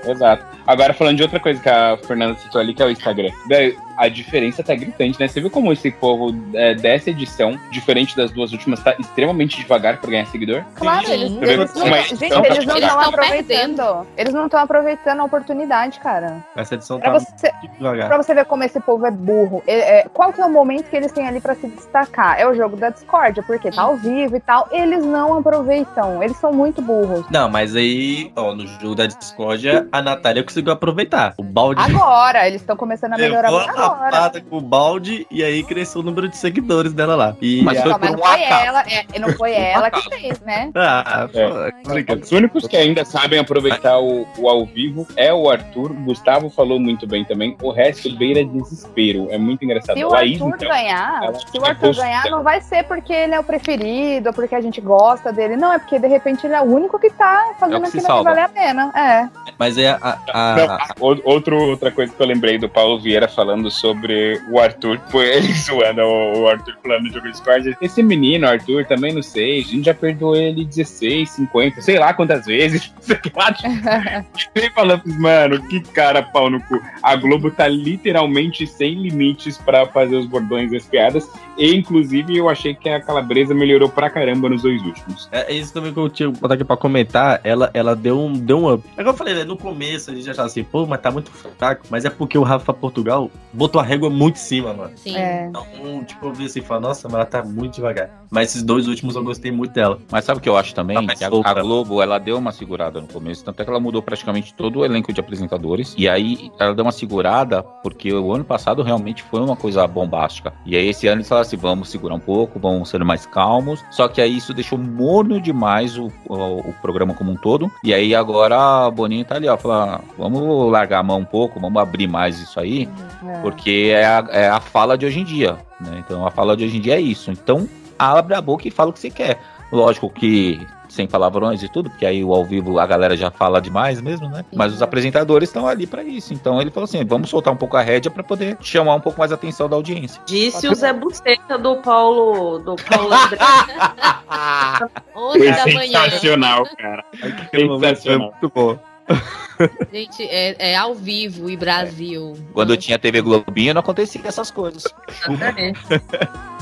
B: Exato. Agora, falando de outra coisa que a Fernanda citou ali, que é o Instagram. Velho, a diferença tá gritante, né? Você viu como esse povo é, dessa edição, diferente das duas últimas, tá extremamente devagar pra ganhar seguidor?
A: Claro,
F: Sim.
A: eles, eles não,
B: uma
A: gente, eles não
B: pra
A: estão aproveitando. Eles não estão aproveitando a oportunidade, cara.
D: Essa edição
A: Pra
D: tá
A: você,
D: devagar.
A: pra você ver como esse povo é burro. É- é, qual que é o momento que eles têm ali pra se destacar? É o jogo da discórdia, porque tá ao vivo e tal. Eles não aproveitam. Eles são muito burros.
D: Não, mas aí, ó, no jogo da discórdia, a Natália conseguiu aproveitar. O balde
A: Agora, eles estão começando a melhorar
D: levou a
A: agora.
D: rapada com o balde e aí cresceu o número de seguidores dela lá. E
C: Mas
D: a-
C: foi
A: Não, mas
C: por
A: não foi ela, é, não foi ela que fez, né?
D: Ah,
B: É.
D: complicado.
B: Os únicos que ainda sabem aproveitar o, o ao vivo é o Arthur Gustavo falou muito bem também. O resto beira desespero. É muito engraçado.
A: Se o
B: Laís,
A: Arthur
B: então,
A: ganhar,
B: ela
A: se o
B: fica
A: Arthur ganhar, não vai ser porque ele é o preferido, ou porque a gente gosta dele. Não, é porque de repente ele é o único que tá fazendo
C: É o que
A: aquilo que vale a pena. É.
D: Mas é a. a-
B: Não,
D: a-
B: outro, outra coisa que eu lembrei do Paulo Vieira falando sobre o Arthur, *laughs* ele zoando o Arthur falando no jogo de Discord. Esse menino, Arthur, também não sei, a gente já perdoou ele 16, 50, sei lá quantas vezes. *laughs* Sei lá, *laughs* ele falando, mano, que cara pau no cu. A Globo tá literalmente sem limites pra fazer os bordões e as piadas. E, inclusive, eu achei que a Calabresa melhorou pra caramba nos dois últimos.
D: É isso também que eu tinha que botar aqui pra comentar. Ela, ela deu, um, deu um up. É como eu falei, né? No começo a gente achava assim, pô, mas tá muito fraco. Mas é porque o Rafa Portugal botou a régua muito em cima, mano.
F: Sim.
A: É.
D: Então, tipo, eu vi assim e falei, nossa, mas ela tá muito devagar. Mas esses dois últimos eu gostei muito dela.
C: Mas sabe o que eu acho também?
D: Tá
C: Que a, a Globo, ela deu uma segurada no começo, tanto é que ela mudou praticamente todo o elenco de apresentadores. E aí ela deu uma segurada, porque o ano passado realmente foi uma coisa bombástica. E aí esse ano eles falaram assim: vamos segurar um pouco, vamos ser mais calmos. Só que aí isso deixou morno demais o, o, o programa como um todo. E aí agora a Boninho tá ali, ó, fala, vamos largar a mão um pouco, vamos abrir mais isso aí.
A: É.
C: Porque é a, é a fala de hoje em dia, né? Então a fala de hoje em dia é isso. Então abre a boca e fala o que você quer. Lógico que sem palavrões e tudo, porque aí o ao vivo a galera já fala demais mesmo, né? Mas os apresentadores estão ali pra isso. Então ele falou assim: vamos soltar um pouco a rédea pra poder chamar um pouco mais a atenção da audiência.
E: Disse o Zé Buceta do Paulo, do Paulo André. *laughs*
F: 11
B: Foi
F: da manhã.
B: sensacional, cara.
D: Aquele momento foi
B: Sensacional.
D: muito bom. *laughs*
F: Gente, é, é ao vivo e Brasil.
C: Quando eu tinha TV Globinho não acontecia essas coisas.
E: Exatamente. *laughs*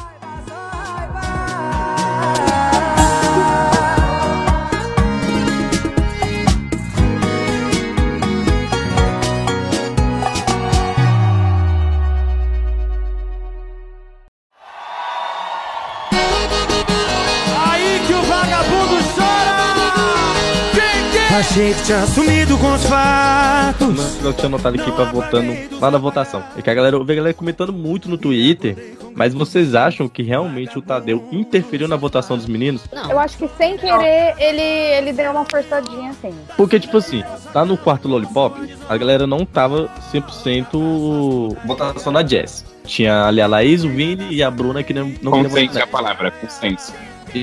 I: Achei que tinha sumido com os fatos.
D: Eu tinha notado aqui pra votando lá na votação. É que a galera, eu vi a galera comentando muito no Twitter. Mas vocês acham que realmente o Tadeu interferiu na votação dos meninos?
F: Não.
A: Eu acho que sem querer ele, ele deu uma forçadinha assim.
D: Porque, tipo assim, lá no quarto Lollipop, a galera não tava 100% votação na Jess. Tinha ali a Laís, o Vini e a Bruna que não, não
B: Consenso é a palavra, consenso.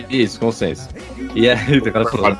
D: Isso, consenso. E aí, *laughs* o cara falou,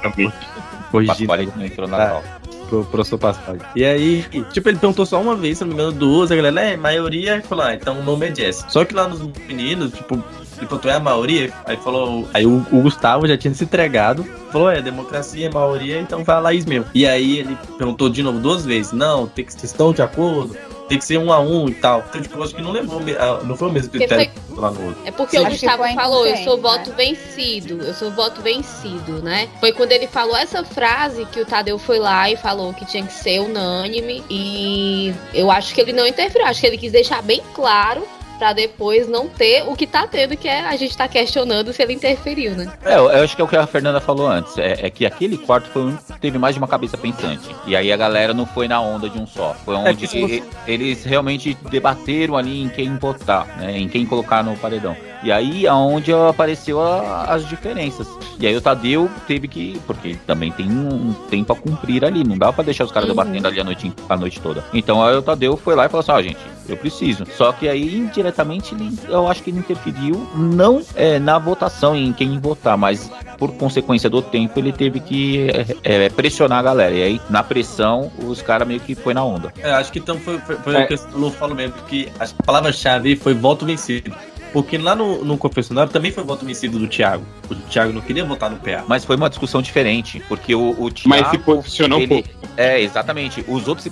C: não entrou na
D: Tá. pro professor Pascal. E aí, tipo, ele perguntou só uma vez, se não me engano, duas, a galera, é, maioria, ele falou, ah, então o nome é Jess. Só que lá nos meninos, tipo, ele perguntou, é a maioria? Aí falou, aí o, o Gustavo já tinha se entregado, falou, é, democracia, é maioria, então vai a Laís mesmo. E aí ele perguntou de novo duas vezes, não, tem que, vocês estão de acordo? Tem que ser um a um e tal. Então, tipo, eu acho que não levou, ah, não foi o mesmo critério lá no outro.
F: É porque
A: Sim.
F: o Gustavo
A: foi
F: falou, eu sou voto
A: né?
F: vencido, eu sou voto vencido, né? Foi quando ele falou essa frase que o Tadeu foi lá e falou que tinha que ser unânime e eu acho que ele não interferiu, acho que ele quis deixar bem claro pra depois não ter o que tá tendo, que é a gente tá questionando se ele interferiu, né?
C: É, eu acho que é o que a Fernanda falou antes. É, é que aquele quarto foi que teve mais de uma cabeça pensante. E aí a galera não foi na onda de um só. Foi onde
D: que se você-
C: e- eles realmente debateram ali em quem votar, né? Em quem colocar no paredão. E aí aonde apareceu a- as diferenças. E aí o Tadeu teve que. Porque ele também tem um tempo a cumprir ali. Não dá pra deixar os caras
F: Uhum.
C: debatendo ali a noite, a noite toda. Então aí o Tadeu foi lá e falou assim: ó, gente, eu preciso. Só que aí, indiretamente, ele, eu acho que ele interferiu não é, na votação, em quem votar, mas por consequência do tempo, ele teve que é, é, pressionar a galera. E aí, na pressão, os caras meio que foi na onda.
D: É, acho que então foi, foi, foi
B: É.
D: o que o Lu falou mesmo, que a palavra-chave foi voto vencido. Porque lá no, no confessionário também foi voto vencido do Thiago. O Thiago não queria votar no PA.
C: Mas foi uma discussão diferente, porque o, o Thiago.
B: Mas se posicionou um
C: ele-
B: pouco.
C: É, exatamente. Os outros se,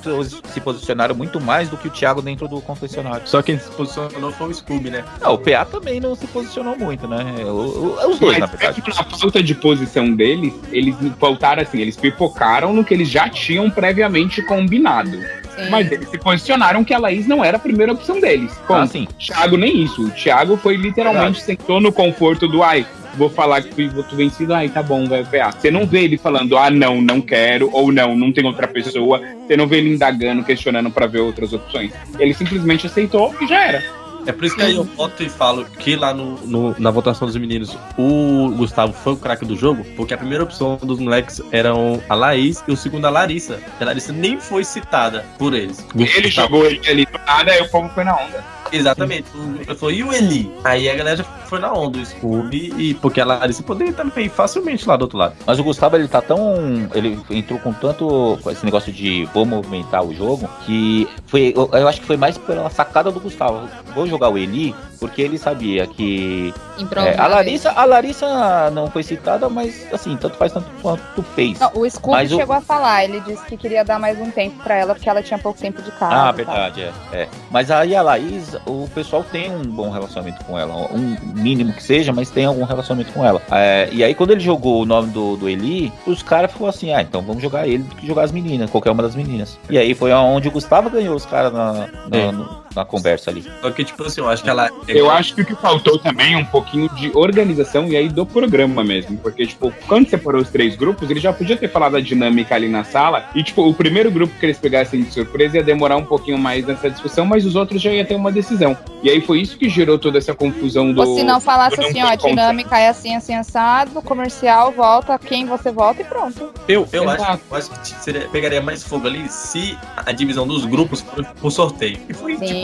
C: se posicionaram muito mais do que o Thiago dentro do confessionário.
D: Só quem se posicionou foi o Scooby, né?
C: Não, o PA também não se posicionou muito, né? O- o- os dois, na
B: Mas
C: verdade.
B: na falta de posição deles, eles faltaram assim, eles pipocaram no que eles já tinham previamente combinado.
F: Sim.
B: Mas eles se posicionaram que a Laís não era a primeira opção deles.
C: Ah,
B: Ponto.
C: sim.
B: Thiago nem isso. O Thiago foi literalmente sentou no conforto do ai. Vou falar que fui voto vencido, ai, tá bom, vai PA. Você não vê ele falando, ah, não, não quero, ou não, não tem outra pessoa. Você não vê ele indagando, questionando pra ver outras opções. Ele simplesmente aceitou e já era.
D: É por isso que aí eu voto e falo que lá no, no- na votação dos meninos o Gustavo foi o craque do jogo, porque a primeira opção dos moleques eram a Laís e o segundo a Larissa. A Larissa nem foi citada por eles.
B: Ele
D: Gustavo-
B: jogou ele ali do nada, aí o povo foi na onda.
D: Exatamente. O grupo falou, e o Eli? Aí a galera já foi na onda, o Scooby, e porque a Larissa poderia também facilmente lá do outro lado.
C: Mas o Gustavo, ele tá tão. Ele entrou com tanto. com esse negócio de vou movimentar o jogo, que foi. Eu, eu acho que foi mais pela sacada do Gustavo. Vou jogar o Eli, porque ele sabia que. é, a, Larissa, a Larissa não foi citada, mas assim, tanto faz tanto quanto fez.
A: Não, o Scooby
C: Mas o-
A: chegou a falar, ele disse que queria dar mais um tempo pra ela, porque ela tinha pouco tempo de casa.
C: Ah,
A: tal.
C: verdade, é, é. Mas aí a Laís, o pessoal tem um bom relacionamento com ela. Um mínimo que seja, mas tem algum relacionamento com ela. É, e aí, quando ele jogou o nome do, do Eli, os caras ficou assim: ah, então vamos jogar ele do que jogar as meninas, qualquer uma das meninas. E aí foi onde o Gustavo ganhou os caras na, na,
D: É.
C: no- na conversa ali.
D: Só que, tipo assim, eu acho que ela.
B: Eu acho que o que faltou também é um pouquinho de organização e aí do programa mesmo. Porque, tipo, quando separou os três grupos, ele já podia ter falado a dinâmica ali na sala. E, tipo, o primeiro grupo que eles pegassem de surpresa ia demorar um pouquinho mais nessa discussão, mas os outros já ia ter uma decisão. E aí foi isso que gerou toda essa confusão do.
A: Ou se não falasse assim, ó, a dinâmica é assim, assim, assado, comercial, volta, quem você volta e pronto.
D: Eu, eu,
B: Exato.
D: acho, eu acho que seria- pegaria mais fogo ali se a divisão dos grupos for por sorteio. E foi,
A: Sim.
D: tipo,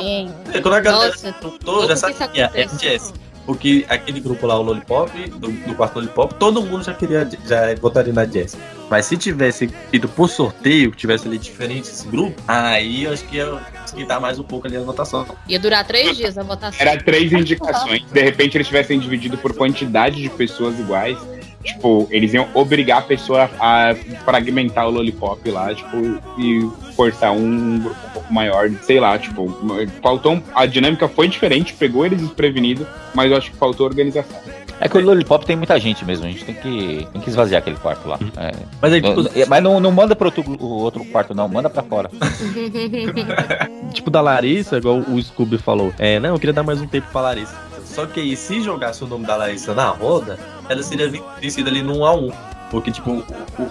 D: quando a galera
F: Nossa,
D: juntou, já
F: como que isso
D: sabia, é a
F: acontece?
D: Jess. Porque aquele grupo lá, o Lollipop, do, do quarto Lollipop, todo mundo já queria, já votaria na Jess. Mas se tivesse ido por sorteio, tivesse ali diferente esse grupo, aí eu acho que ia esquentar mais um pouco ali a votação.
F: Ia durar três dias a votação.
B: Era três indicações. De repente eles tivessem dividido por quantidade de pessoas iguais. Tipo, eles iam obrigar a pessoa a fragmentar o lollipop lá, tipo, e forçar um grupo pouco maior, sei lá, tipo, faltou. um- A dinâmica foi diferente, pegou eles desprevenidos, mas eu acho que faltou organização.
C: É que o Lollipop tem muita gente mesmo, a gente tem que, tem que esvaziar aquele quarto lá. É.
D: Mas aí, tipo,
C: Não- mas não, não manda pro outro, o outro quarto, não, manda pra fora. *laughs*
D: tipo da Larissa, igual o Scooby falou, é, não, eu queria dar mais um tempo pra Larissa. Só que aí, se jogasse o nome da Larissa na roda, ela seria ven- vencida ali no 1 a 1 Porque, tipo,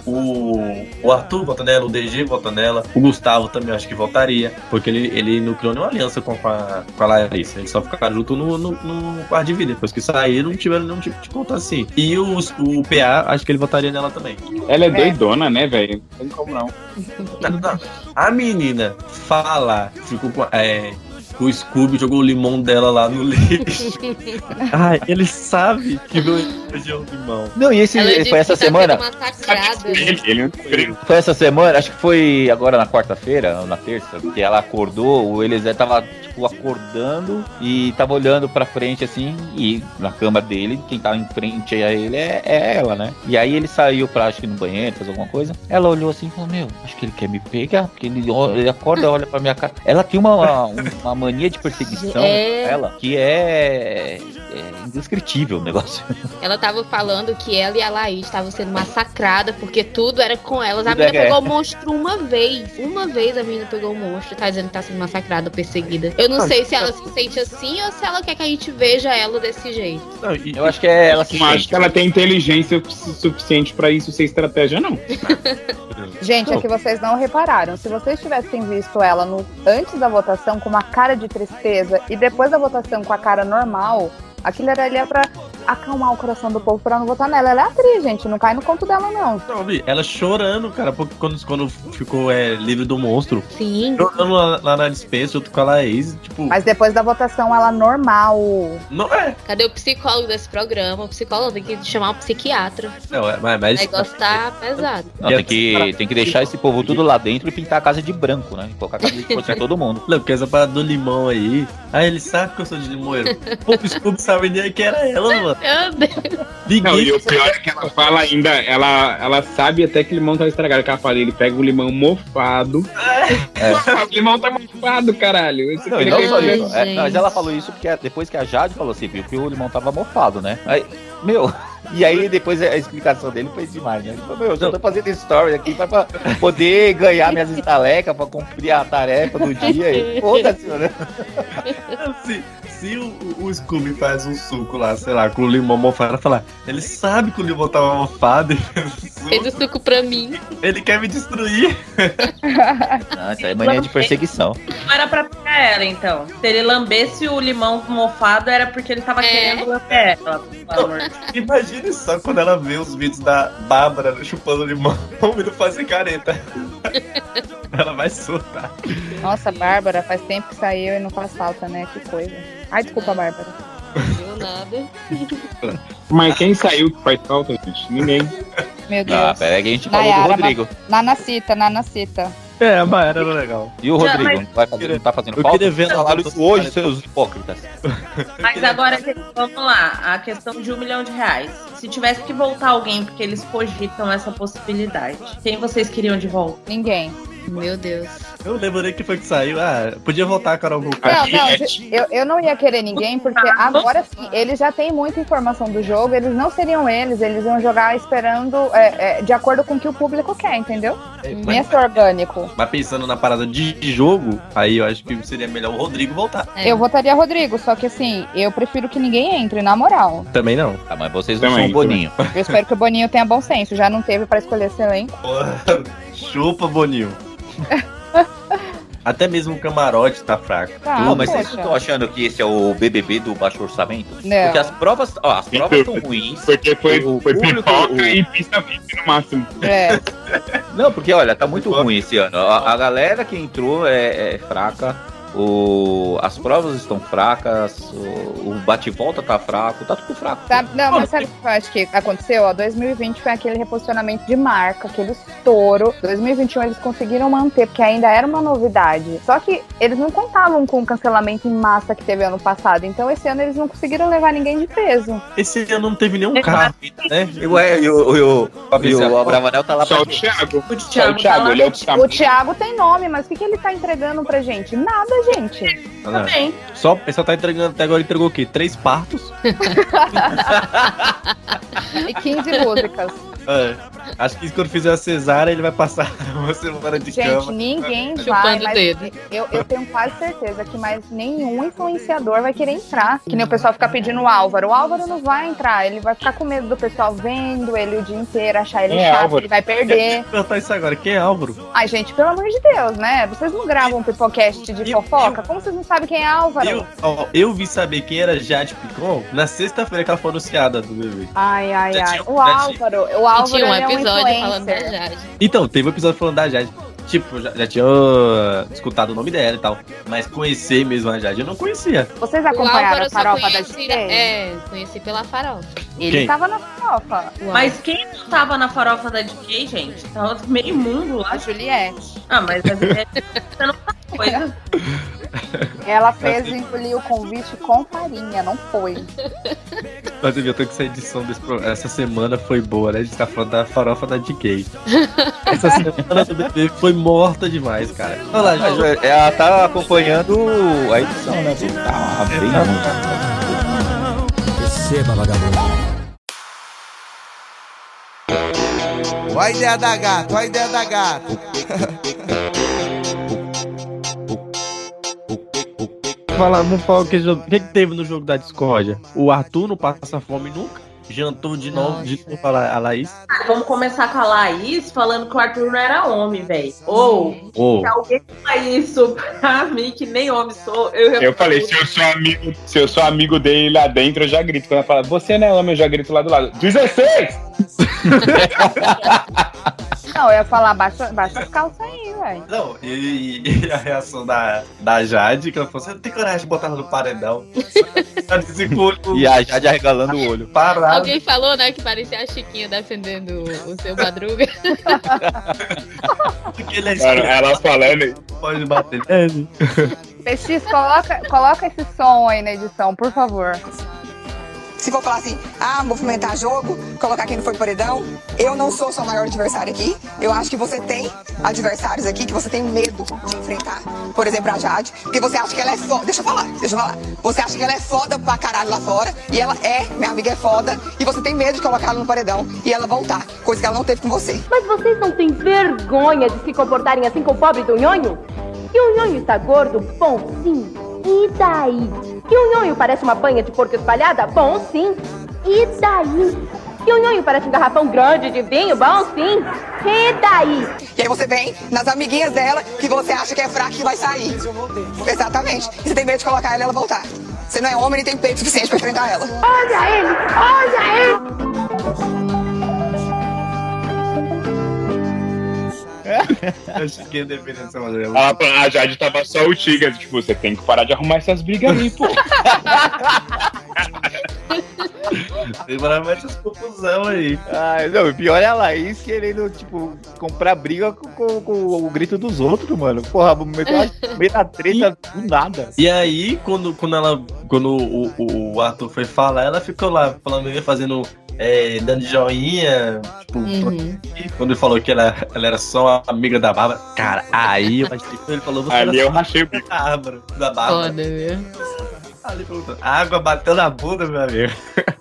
D: o, o, o Arthur vota nela, o DG vota nela, o Gustavo também acho que votaria, porque ele, ele não criou nenhuma aliança com a, com a Larissa. Eles só ficaram juntos no, no, no quarto de vida. Depois que saíram, não tiveram nenhum tipo de conta assim. E o, o PA, acho que ele votaria nela também.
B: Ela é, doidona, né, velho? Não tem como não.
D: Não, não. A menina fala, ficou com. É, o Scooby jogou o limão dela lá no lixo. *laughs* Ai, ele sabe que é limão.
C: Não, e esse
F: Ela
C: foi essa
F: tá
C: semana.
B: Ele, ele,
C: Foi essa semana, acho que foi agora na quarta-feira, ou na terça, que ela acordou, o Eliezer tava, tipo, acordando e tava olhando pra frente, assim, e na cama dele, quem tava em frente a ele é, é ela, né? E aí ele saiu pra, acho que no banheiro, fazer alguma coisa, ela olhou assim e falou, meu, acho que ele quer me pegar, porque ele, ele acorda, olha pra minha cara. Ela tem uma, uma mania de perseguição,
F: É.
C: ela, que é, é indescritível o negócio.
F: Ela tava falando que ela e a Laís estavam sendo massacradas porque tudo era com elas. A menina
C: é-
F: pegou o monstro uma vez. Uma vez a menina pegou o monstro e tá dizendo que tá sendo massacrada, perseguida. Eu não sei se ela se sente assim ou se ela quer que a gente veja ela desse jeito.
D: Não,
C: Eu acho que é ela se
B: não acho que ela tem inteligência su- suficiente pra isso ser estratégia, não. *laughs*
A: Gente, é que vocês não repararam. Se vocês tivessem visto ela no, antes da votação com uma cara de tristeza e depois da votação com a cara normal, aquilo era ali pra acalmar o coração do povo pra não votar nela. Ela é atriz, gente. Não cai no conto dela, não.
D: Não, Bi, ela chorando, cara, porque quando, quando ficou é, livre do monstro,
F: Sim.
D: chorando lá, lá na dispensa, junto com a Laís, tipo,
A: Mas depois da votação, ela normal.
D: não é.
F: Cadê o psicólogo desse programa? O psicólogo tem que chamar um psiquiatra.
D: Não, é, mas,
F: O
D: mas
F: negócio tá pesado.
C: Não, tem que, tem que deixar esse povo tudo lá dentro e pintar a casa de branco, né? Colocar a casa de *laughs* pra todo mundo.
D: Não, porque essa parada do limão aí. Ah, ele sabe que eu sou de limoeiro. *laughs* Pô, o Scooby sabe nem que era ela, mano.
F: Meu Deus.
B: Não, e o pior é que ela fala ainda, ela, ela sabe até que o limão tá estragado. Que ela fala, ele pega o limão mofado. *laughs* o limão tá mofado, caralho. Esse
C: Não, e não
B: é
C: só isso. É, mas ela falou isso porque depois que a Jade falou, você viu que o limão tava mofado, né? Aí, meu, e aí depois a explicação dele foi demais, né? Ele falou, meu, eu só tô fazendo story aqui pra, pra poder ganhar minhas estalecas, pra cumprir a tarefa do dia. Foda-se, né?
D: Se, se o, o Scooby faz um suco lá, sei lá, com o limão mofado, ela fala, ele sabe que o limão tava mofado, e fez o suco,
F: Fez o suco pra mim.
D: ele quer me destruir.
C: Não, isso aí é mania de perseguição.
E: Não era pra pegar ela, então. Se ele lambesse o limão mofado, era porque ele tava
F: É.
E: querendo lamber ela.
D: Imagine só quando ela vê os vídeos da Bárbara chupando limão e não fazer careta. ela vai surtar.
A: Nossa, Bárbara, faz tempo que saiu e não faz falta, né? Que coisa. Ai, desculpa, Bárbara.
F: Viu nada.
B: Mas quem saiu que faz falta, gente? Ninguém.
A: Meu
C: Ah,
A: Deus.
C: pera aí que a gente falou do
A: Nayara,
C: Rodrigo.
A: Nanacita, Nanacita.
D: É, a Maera era legal.
C: E o Rodrigo?
E: mas-
C: Não, vai fazer, não tá fazendo
D: Eu
C: falta?
D: queria ver
C: Falaram
D: na-
C: isso hoje, seus hipócritas.
E: Mas agora, vamos lá. A questão de um milhão de reais. Se tivesse que voltar alguém, porque eles cogitam essa possibilidade, quem vocês queriam de volta?
A: Ninguém.
F: Meu Deus.
D: Eu lembrei que foi que saiu. Ah, podia voltar a Carol Vulcão.
A: Não, não, eu, eu não ia querer ninguém, porque agora sim, eles já têm muita informação do jogo, eles não seriam eles, eles iam jogar esperando é, é, de acordo com o que o público quer, entendeu? Ia ser orgânico.
D: Mas pensando na parada de jogo, aí eu acho que seria melhor o Rodrigo voltar.
F: É.
A: Eu votaria Rodrigo, só que assim, eu prefiro que ninguém entre, na moral.
D: Também não.
C: Tá, mas vocês não
B: Também,
C: são um boninho.
A: Eu espero que o Boninho tenha bom senso, já não teve pra escolher esse elenco. *laughs*
D: Chupa, Boninho. *laughs* Até mesmo o camarote tá fraco.
A: Tá,
C: Não, mas vocês estão achando que esse é o BBB do baixo orçamento?
A: Não.
C: Porque as provas, ó, as provas estão ruins.
B: Porque foi,
C: O
B: foi
C: público,
B: pipoca
C: o-
B: e pista VIP no máximo.
A: É,
C: Não, porque olha, tá muito ruim esse ano. A, a galera que entrou é, é fraca. O, as provas estão fracas, o, o bate-volta tá fraco, tá tudo fraco.
A: Sabe? Não, mas sabe o que eu acho que aconteceu? Ó, 2020 foi aquele reposicionamento de marca, aquele estouro. 2021 eles conseguiram manter, porque ainda era uma novidade. Só que eles não contavam com o cancelamento em massa que teve ano passado. Então esse ano eles não conseguiram levar ninguém de peso.
D: Esse ano não teve nenhum carro, né?
C: E o, o, o, o Abravanel tá lá
B: Só
C: pra
B: o Thiago.
E: O
B: Só o
E: Thiago,
B: Thiago,
E: tá lá
B: ele é o tá
A: O Thiago tem nome, mas o que, que ele tá entregando pra gente? Nada, gente.
D: Ah, não.
E: também.
D: Só, só tá entregando até agora, entregou o quê? Três partos? *laughs*
A: E 15 músicas.
D: É. Acho que quando fizer a cesárea, ele vai passar *laughs* uma semana de
A: Gente,
D: cama.
A: ninguém vai,
F: Chupando o
A: mas
F: dedo.
A: eu, eu tenho quase certeza que mais nenhum influenciador vai querer entrar. Que nem o pessoal fica pedindo o Álvaro. O Álvaro não vai entrar, ele vai ficar com medo do pessoal vendo ele o dia inteiro, achar ele
B: Quem é
A: chato,
B: Álvaro?
A: ele vai perder.
D: Perguntar isso agora. Quem é Álvaro?
A: Ai, gente, pelo amor de Deus, né? Vocês não gravam um pipocast de
D: Eu-
A: fofoca? Como vocês não sabem quem é Álvaro?
D: Eu, ó, eu vi saber quem era Jade Picon na sexta-feira que ela foi anunciada do bebê.
A: Ai, ai,
D: Já
A: ai.
D: tinha-
A: O
D: já tinha-
A: Álvaro, o
F: E
A: Álvaro
F: tinha um
A: ele é um
F: episódio falando da. Jade.
D: Então, teve um episódio falando da Jade. Tipo, já, já tinha uh, escutado o nome dela e tal. Mas conhecer mesmo a Jade, eu não conhecia.
A: Vocês acompanharam a farofa da GK?
F: É, conheci pela farofa.
A: Ele
D: Quem?
A: tava na farofa.
F: Uau.
E: Mas quem não tava na farofa da DK, gente? Tava meio mundo lá.
A: A Juliette.
E: Ah, mas a *laughs* não tá coisa. *laughs*
A: Ela fez engolir o convite com farinha, não foi.
D: Mas eu tenho que essa edição desse programa. Essa semana foi boa, né? A gente tá falando da farofa da DK. Essa semana do bebê foi morta demais, cara. Olha lá,
C: Mas é, ela tá acompanhando a edição, né? Tá bem
I: Receba, vagabundo.
J: Olha a ideia da gata, olha a ideia da gata. *laughs*
D: Falar, vamos falar o que, o que, que teve no jogo da discórdia. O Arthur não passa fome nunca. Jantou de novo, de novo a La- a Laís.
E: Vamos começar com a Laís falando que o Arthur não era homem, velho. Ou,
D: Ô,
E: se alguém falar isso pra mim, que nem homem sou, eu
B: Eu falei, se eu sou amigo, se eu sou amigo dele lá dentro, eu já grito. Quando ela fala, você não é homem, eu já grito lá do lado. 16! *laughs*
A: Não, eu ia falar, baixa, baixa as calças aí, velho.
D: Não, e, e a reação da, da Jade, que ela falou: você não tem coragem de botar ela no paredão. *laughs*
C: E a Jade arregalando o olho.
D: parado.
F: Alguém falou, né, que parecia a Chiquinha defendendo o seu Madruga.
D: Porque *laughs* ele é
B: Cara, ela falando,
D: pode bater nele.
A: PX, coloca, coloca esse som aí na edição, por favor.
K: Se for falar assim, ah, movimentar jogo, colocar quem não foi paredão, eu não sou sua maior adversário aqui. Eu acho que você tem adversários aqui que você tem medo de enfrentar. Por exemplo, a Jade, porque você acha que ela é foda. Deixa eu falar, deixa eu falar. Você acha que ela é foda pra caralho lá fora, e ela é, minha amiga é foda, e você tem medo de colocar ela no paredão e ela voltar, coisa que ela não teve com você.
L: Mas vocês não têm vergonha de se comportarem assim com o pobre do Nhonho? Que o Nhonho está gordo? Bom, sim. E daí? Que o Nhonho parece uma banha de porco espalhada? Bom, sim. E daí? E o nhonho parece um garrafão grande de vinho, bom sim. E daí?
K: E aí você vem nas amiguinhas dela que você acha que é fraca e vai sair. Exatamente. E você tem medo de colocar ela e ela voltar. Você não é homem e tem peito suficiente pra enfrentar ela.
L: Olha ele! Olha ele!
D: Acho que é definição Madeira.
B: A, a Jade tava só o Tiga, tipo, você tem que parar de arrumar essas brigas aí, pô.
D: Tem para mais essas confusão aí.
C: Ah, não, o pior é a Laís querendo, tipo, comprar briga com, com- com o grito dos outros, mano. Porra, meteu uma meio da treta do nada.
D: E aí, quando, quando ela. Quando o, o- o Arthur foi falar, ela ficou lá falando, fazendo. É, dando joinha, tipo,
F: Uhum.
D: quando ele falou que ela, ela era só amiga da Bárbara, cara, aí eu achei que ele falou, você
B: Ali eu rachei o
D: amiga da Bárbara, da Bárbara.
F: Foda, viu?
D: Ali perguntou, A água bateu na bunda, meu amigo.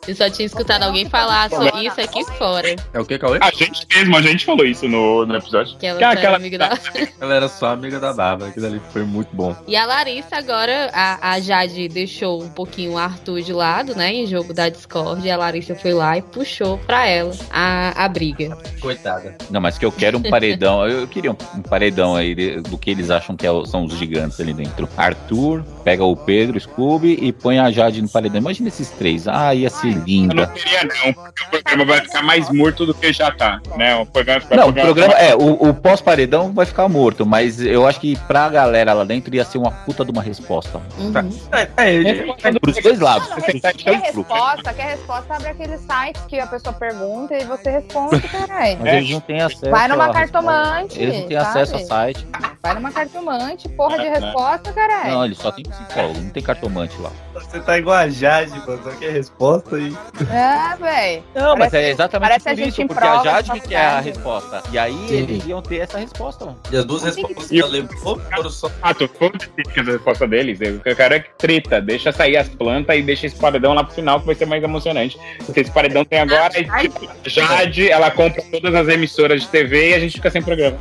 F: Eu só tinha escutado alguém falar só isso aqui fora.
D: É o que, Cauê?
B: A gente mesmo, a gente falou isso no, no episódio.
F: Que ela
B: Que aquela-
F: era amiga da... *laughs*
D: Ela era só amiga da Bárbara, aquilo ali foi muito bom.
F: E a Larissa agora, a, a Jade deixou um pouquinho o Arthur de lado, né, em jogo da Discord, e a Larissa foi lá e puxou pra ela a, a briga.
D: Coitada.
C: Não, mas que eu quero um paredão. Eu queria um, um paredão aí de- do que eles acham que é são os gigantes ali dentro. Arthur, pega o Pedro, Scooby e põe a Jade no paredão. Imagina esses três. Ah, ia ser
B: Eu não
C: linda.
B: queria não, porque o programa vai ficar mais morto do que já tá, né? O programa vai
C: Não, o programa é, o, o pós-paredão vai ficar morto, mas eu acho que pra galera lá dentro ia ser uma puta de uma resposta.
F: Uhum.
D: É, é, ele-
C: Pros dois lados.
A: Não,
C: pros
A: quer,
C: dois
A: quer
C: grupos.
A: resposta? Quer resposta? Abre aquele site que a pessoa pergunta e você responde, *laughs* caralho.
C: Mas eles não têm acesso.
A: Vai numa cartomante.
C: Eles não têm
A: sabe?
C: acesso a site.
A: Vai numa cartomante, porra de
B: É, né?
A: resposta, caralho.
C: Não, eles só tem psicólogo, não tem cartomante lá.
D: Você tá igual a Jade, mano, só que a resposta aí.
A: É, véi.
C: Não, mas
A: Parece-
C: é exatamente
A: parece
C: por
A: a gente
C: isso, porque a Jade
A: de
C: que quer a resposta. E aí
D: Sim.
C: eles iam ter essa resposta, mano.
D: E as duas respostas que ela levou foram só.
B: Ah, tô foda-se que a resposta deles. Eu quero é que treta. Deixa sair as plantas e deixa esse paredão lá pro final que vai ser mais emocionante. Porque esse paredão tem agora. e, tipo, Jade, ela compra todas as emissoras de TV e a gente fica sem programa.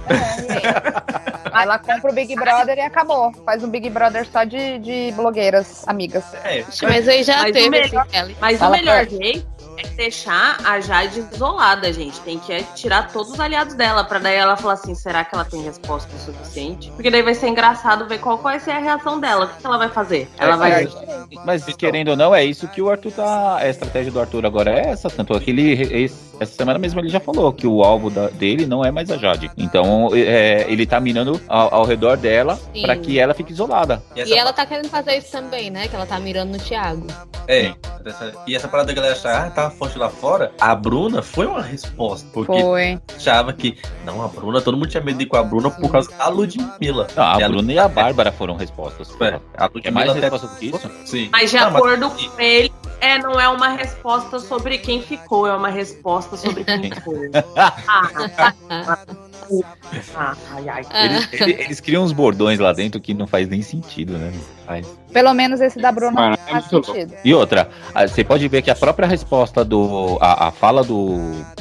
A: Ela compra o Big Brother e acabou. Faz um Big Brother só de, de blogueiras amigas.
D: É,
F: Mas aí já
E: Mas o
F: teve
E: melhor-
F: esse Kelly.
E: Mas
A: Fala,
E: o melhor jeito é deixar a Jade isolada, gente. Tem que é tirar todos os aliados dela, pra daí ela falar assim: será que ela tem resposta suficiente? Porque daí vai ser engraçado ver qual vai ser a reação dela. O que ela vai fazer? Ela vai.
C: Mas querendo ou não, é isso que o Arthur tá. A estratégia do Arthur agora é essa. Tanto é que ele. essa semana mesmo ele já falou que o alvo da- dele não é mais a Jade. Então é, ele tá mirando ao, ao redor dela pra que ela fique isolada.
F: E ela tá querendo fazer isso também, né? Que ela tá mirando no Thiago.
D: É, essa- e essa parada da galera achar, ah, tava forte lá fora. A Bruna foi uma resposta. Porque
A: Foi.
D: achava que, não, a Bruna, todo mundo tinha medo de ir com a Bruna por causa da Ludmilla.
C: Não, a
D: E
C: Bruna e a Bárbara foram respostas.
D: É, a
C: É mais resposta do que isso?
D: Sim.
E: Mas de
D: Não,
E: acordo com ele, é, não é uma resposta sobre quem ficou, é uma resposta sobre quem foi. *laughs* Ah, ai, ai.
C: Eles, eles- eles criam uns bordões lá dentro que não faz nem sentido, né? Faz.
A: Pelo menos esse da Bruna
B: Mano,
A: não
B: é
A: faz
B: muito louco.
A: sentido.
C: E outra, a- você pode ver que a própria resposta do. A, a fala do,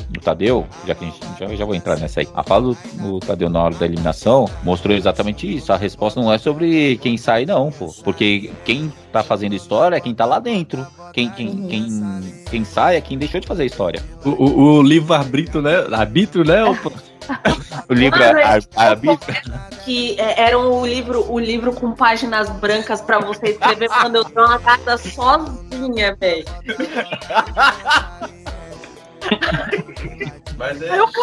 C: do Tadeu, já que a gente já, já vou entrar nessa aí. A fala do, do Tadeu na hora da eliminação mostrou exatamente isso. A resposta não é sobre quem sai, não, pô. Porque quem tá fazendo história é quem tá lá dentro. Quem, quem,
F: Uhum.
C: quem, quem sai é quem deixou de fazer história.
D: O, o, o livro arbítrio, né? Arbítrio, né? *laughs* *laughs* O-
C: livro
E: Mano,
C: é
E: eles
C: a, arbítrio.
E: que é, era o livro, o livro com páginas brancas pra você escrever *laughs* quando eu tô uma casa sozinha, velho. *laughs*
D: Mas é.
E: Eu, *laughs*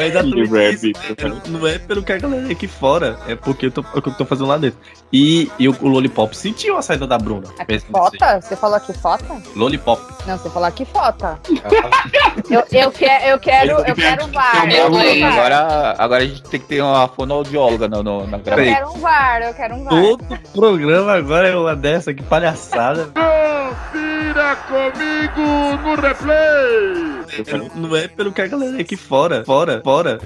D: é exatamente
B: é
D: isso.
B: arbítrio.
D: É, Não é pelo que a galera aqui fora, é porque eu tô, é o que eu tô fazendo lá dentro. E, e o, o Lollipop sentiu a saída da Bruna. Pensa nisso
A: fota? Você falou aqui fota?
D: Lollipop.
A: Não, você falou aqui fota. *laughs* Eu, eu, que, eu quero, eu quero um VAR. Eu
F: Não,
A: quero um VAR.
C: Agora, agora a gente tem que ter uma fonoaudióloga no, no, na
A: Eu
C: gravação.
A: quero um VAR, eu quero um VAR.
D: Todo programa agora é uma dessa, que palhaçada.
H: Confira comigo no replay.
D: Não, é pelo que a galera aqui fora, fora, fora.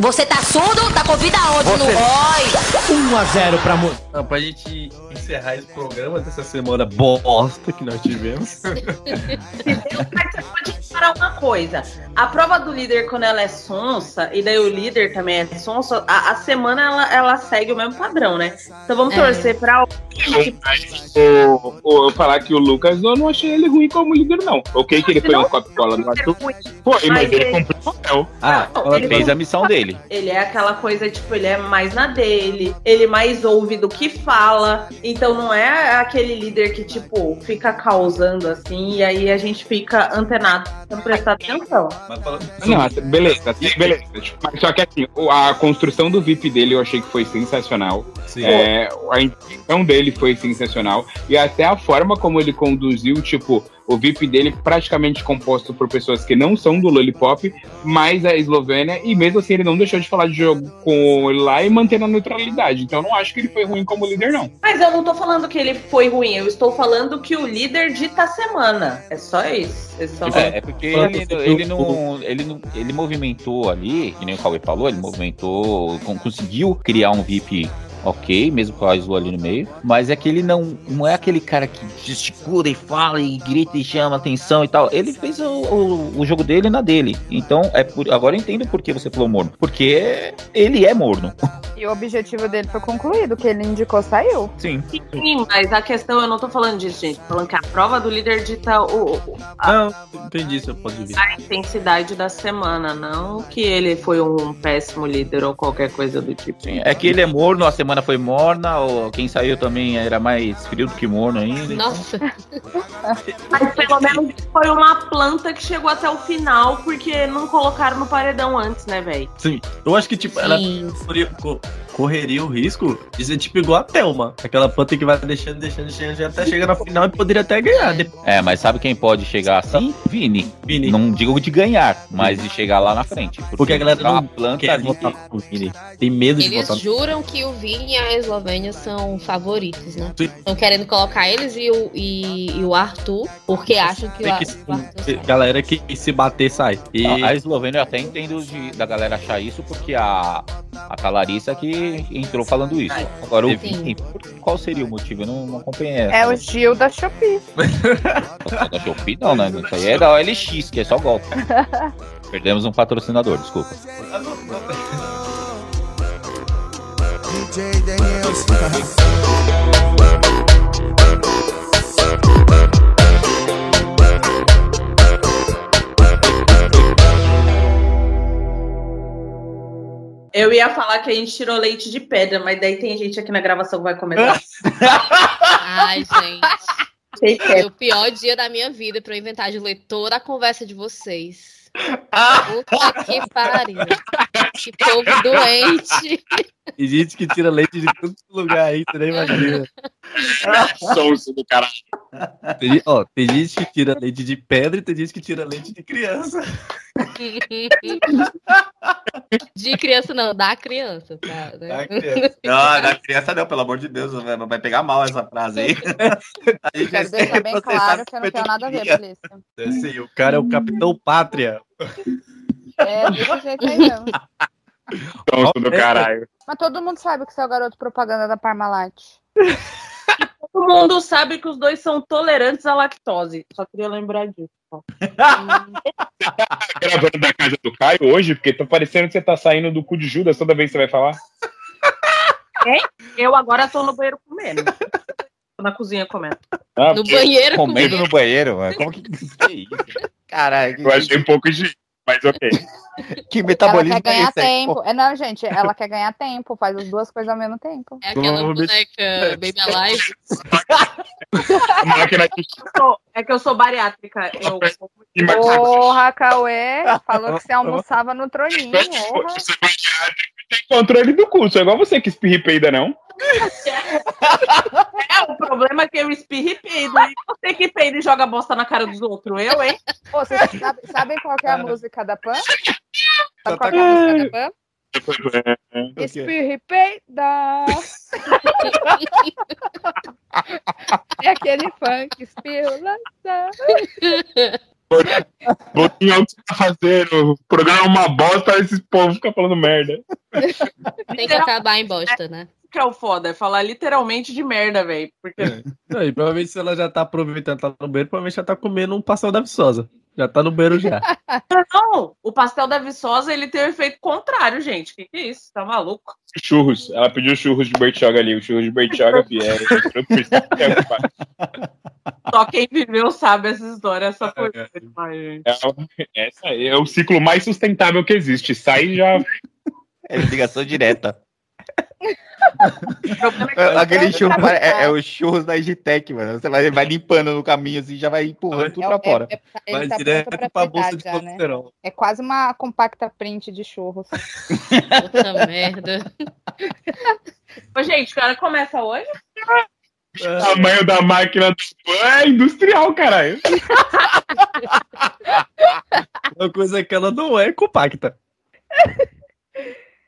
M: Você tá surdo? Tá com vida aonde? No Roy?
I: 1 a 0 pra.
D: Não, pra gente encerrar esse programa dessa semana bosta que nós tivemos.
E: Você pode reparar uma coisa. A prova do líder, quando ela é sonsa, e daí o líder também é sonso, a, a semana ela, ela segue o mesmo padrão, né? Então vamos
F: É.
E: torcer pra
B: O, o- eu falar que o Lucas eu não achei ele ruim como líder, não. Ok que ele foi um copy-cola do Arthur. Foi, mas ele cumpriu o papel.
C: Ah,
E: ele
C: fez
E: não-
C: a missão dele.
E: Ele é aquela coisa, tipo, ele é mais na dele, ele mais ouve do que fala. Então não é aquele líder que, tipo, fica causando assim, e aí a gente fica antenado pra prestar atenção.
B: Não, beleza, assim, beleza. Tipo, mas Só que assim, a construção do VIP dele eu achei que foi sensacional.
D: Sim.
B: É, a intenção dele foi sensacional. E até a forma como ele conduziu, tipo, o VIP dele praticamente composto por pessoas que não são do Lollipop, mais a Eslovênia, e mesmo assim ele não deixou de falar de jogo com ele lá e mantendo a neutralidade. Então eu não acho que ele foi ruim como líder, não.
E: Mas eu não tô falando que ele foi ruim, eu estou falando que o líder dita a semana. É só isso. É, só...
C: É, é porque ele, ele não, ele não. Ele movimentou ali, que nem o Cauê falou, ele movimentou, con- conseguiu criar um VIP ok, mesmo com a Isla ali no meio. Mas é que ele não, não é aquele cara que gesticula e fala e grita e chama atenção e tal. Ele fez o, o, o jogo dele na dele. Então, é por, agora eu entendo por que você falou morno. Porque ele é morno. *laughs*
A: E o objetivo dele foi concluído, o que ele indicou saiu.
C: Sim.
E: Sim, mas a questão, eu não tô falando disso, gente. Tô falando que a prova do líder dita o, o- a,
D: Não, entendi ponto de vista.
E: a intensidade da semana, não que ele foi um péssimo líder ou qualquer coisa do tipo.
C: Sim, é que ele é morno, a semana foi morna, ou quem saiu também era mais frio do que morno ainda.
F: Nossa.
E: Mas pelo menos foi uma planta que chegou até o final, porque não colocaram no paredão antes, né, velho?
D: Sim, eu acho que, tipo, ela
F: Sim.
D: co- correria o risco de ser, tipo, igual a Thelma. Aquela planta que vai deixando, deixando, deixando, até chegar na final e poderia até ganhar. Depois,
C: É, mas sabe quem pode chegar assim? Vini.
D: Vini.
C: Não digo de ganhar, mas de chegar lá na frente.
D: Porque a galera
C: é
D: não
C: planta
D: quer
C: ali.
D: votar no Vini. Tem medo de
F: Eles
D: votar no
F: juram que o Vini e a Eslovênia são favoritos, né?
D: Sim.
F: Estão querendo colocar eles e o, e, e o Arthur, porque acham que o,
D: que
F: o Arthur
D: galera que se bater sai. E
C: Não, A Eslovênia eu até entendo de- da galera achar isso, porque a, a Calarissa que entrou falando isso. Agora o. Vini, qual seria o motivo? Eu não, não acompanhei
A: É
C: essa.
A: o Gil da Shopee. *laughs*
C: Da Shopee não, né? Isso aí é da OLX, que é só golpe. *laughs* Perdemos um patrocinador, desculpa. *laughs*
J: DJ Daniels.
E: Eu ia falar que a gente tirou leite de pedra, mas daí tem gente aqui na gravação que vai comentar. *laughs*
F: Ai, gente. Foi
E: é.
F: o pior dia da minha vida pra eu inventar de ler toda a conversa de vocês. *laughs* Puta que pariu. Que povo doente.
D: Tem gente que tira leite de todo lugar aí, você nem imagina.
B: Sonso do caralho.
D: Tem, gente- ó, tem gente que tira leite de pedra e tem gente que tira leite de criança.
F: De criança não, da criança, tá? né?
C: Da criança. Não, da criança não, pelo amor de Deus, vai, vai pegar mal essa frase aí. *laughs* Aí
A: Quero deixar bem claro que eu não tenho nada a ver, polícia.
D: Assim, o cara é o Capitão Pátria.
A: É, desse jeito aí mesmo.
B: Sonso do caralho.
A: Mas todo mundo sabe que você é o garoto propaganda da Parmalat.
E: Todo mundo sabe que os dois são tolerantes à lactose. Só queria lembrar disso. *laughs*
B: Gravando da casa do Caio hoje, porque tá parecendo que você tá saindo do cu de Judas toda vez que você vai falar. *laughs*
E: Eu agora tô no banheiro comendo. Tô na cozinha comendo.
B: Ah,
F: No banheiro
C: Comendo
F: comigo.
C: no banheiro, mano. Como que. que isso? Caralho,
B: Eu achei um pouco de. Mas ok. *laughs*
C: que
A: Ela
C: metabolismo
A: quer ganhar
C: é esse
A: tempo. É, não, gente, ela quer ganhar tempo, faz as duas coisas ao mesmo tempo.
F: É aquela boneca Baby Alive. *laughs*
B: A máquina de
E: É que eu sou bariátrica. Eu.
A: Porra, Cauê, *laughs* falou que você almoçava no troninho, porra.
B: Você vai tem controle do cu, só igual você que espirra peida, não. *laughs*
E: É, o problema é que eu espirro e peido. E você que peida e joga bosta na cara dos outros. Eu, hein?
A: Pô, vocês sabem, sabem qual que é a música da Pan? Sabe qual que é a música da Pan? Espirra e peida. É aquele funk, espirro, lança.
B: Botinho, o que você tá fazendo? O programa é uma bosta, esses povos ficam falando merda.
F: Tem que acabar em bosta, né?
E: Que é o foda, é falar literalmente de merda, velho. Porque
D: Não, e provavelmente se ela já tá aproveitando, tá no banheiro, provavelmente já tá comendo um pastel da Viçosa. Já tá no banheiro já. *laughs*
E: não, o pastel da Viçosa ele tem o efeito contrário, gente. Que que é isso? Tá maluco?
B: Churros. Ela pediu churros de Bertioga ali. O churros de Bertioga, *laughs* fi, é.
E: Só quem viveu sabe essa história, essa foi. Ai, gente.
B: É, essa aí é o ciclo mais sustentável que existe. Sai e já.
C: É ligação direta. Aquele churro é, é o churros da Digitec, mano. Você vai, vai limpando no caminho assim, já vai empurrando tudo pra fora.
A: É,
D: Vai
A: tá
D: direto
A: pra
D: pra bolsa de
A: já, né? É quase uma compacta print de churros. *laughs*
F: Puta merda.
E: Ô, gente, que hora começa hoje?
B: O tamanho da máquina é industrial, caralho. *laughs* *laughs*
D: Uma coisa é que ela não é compacta.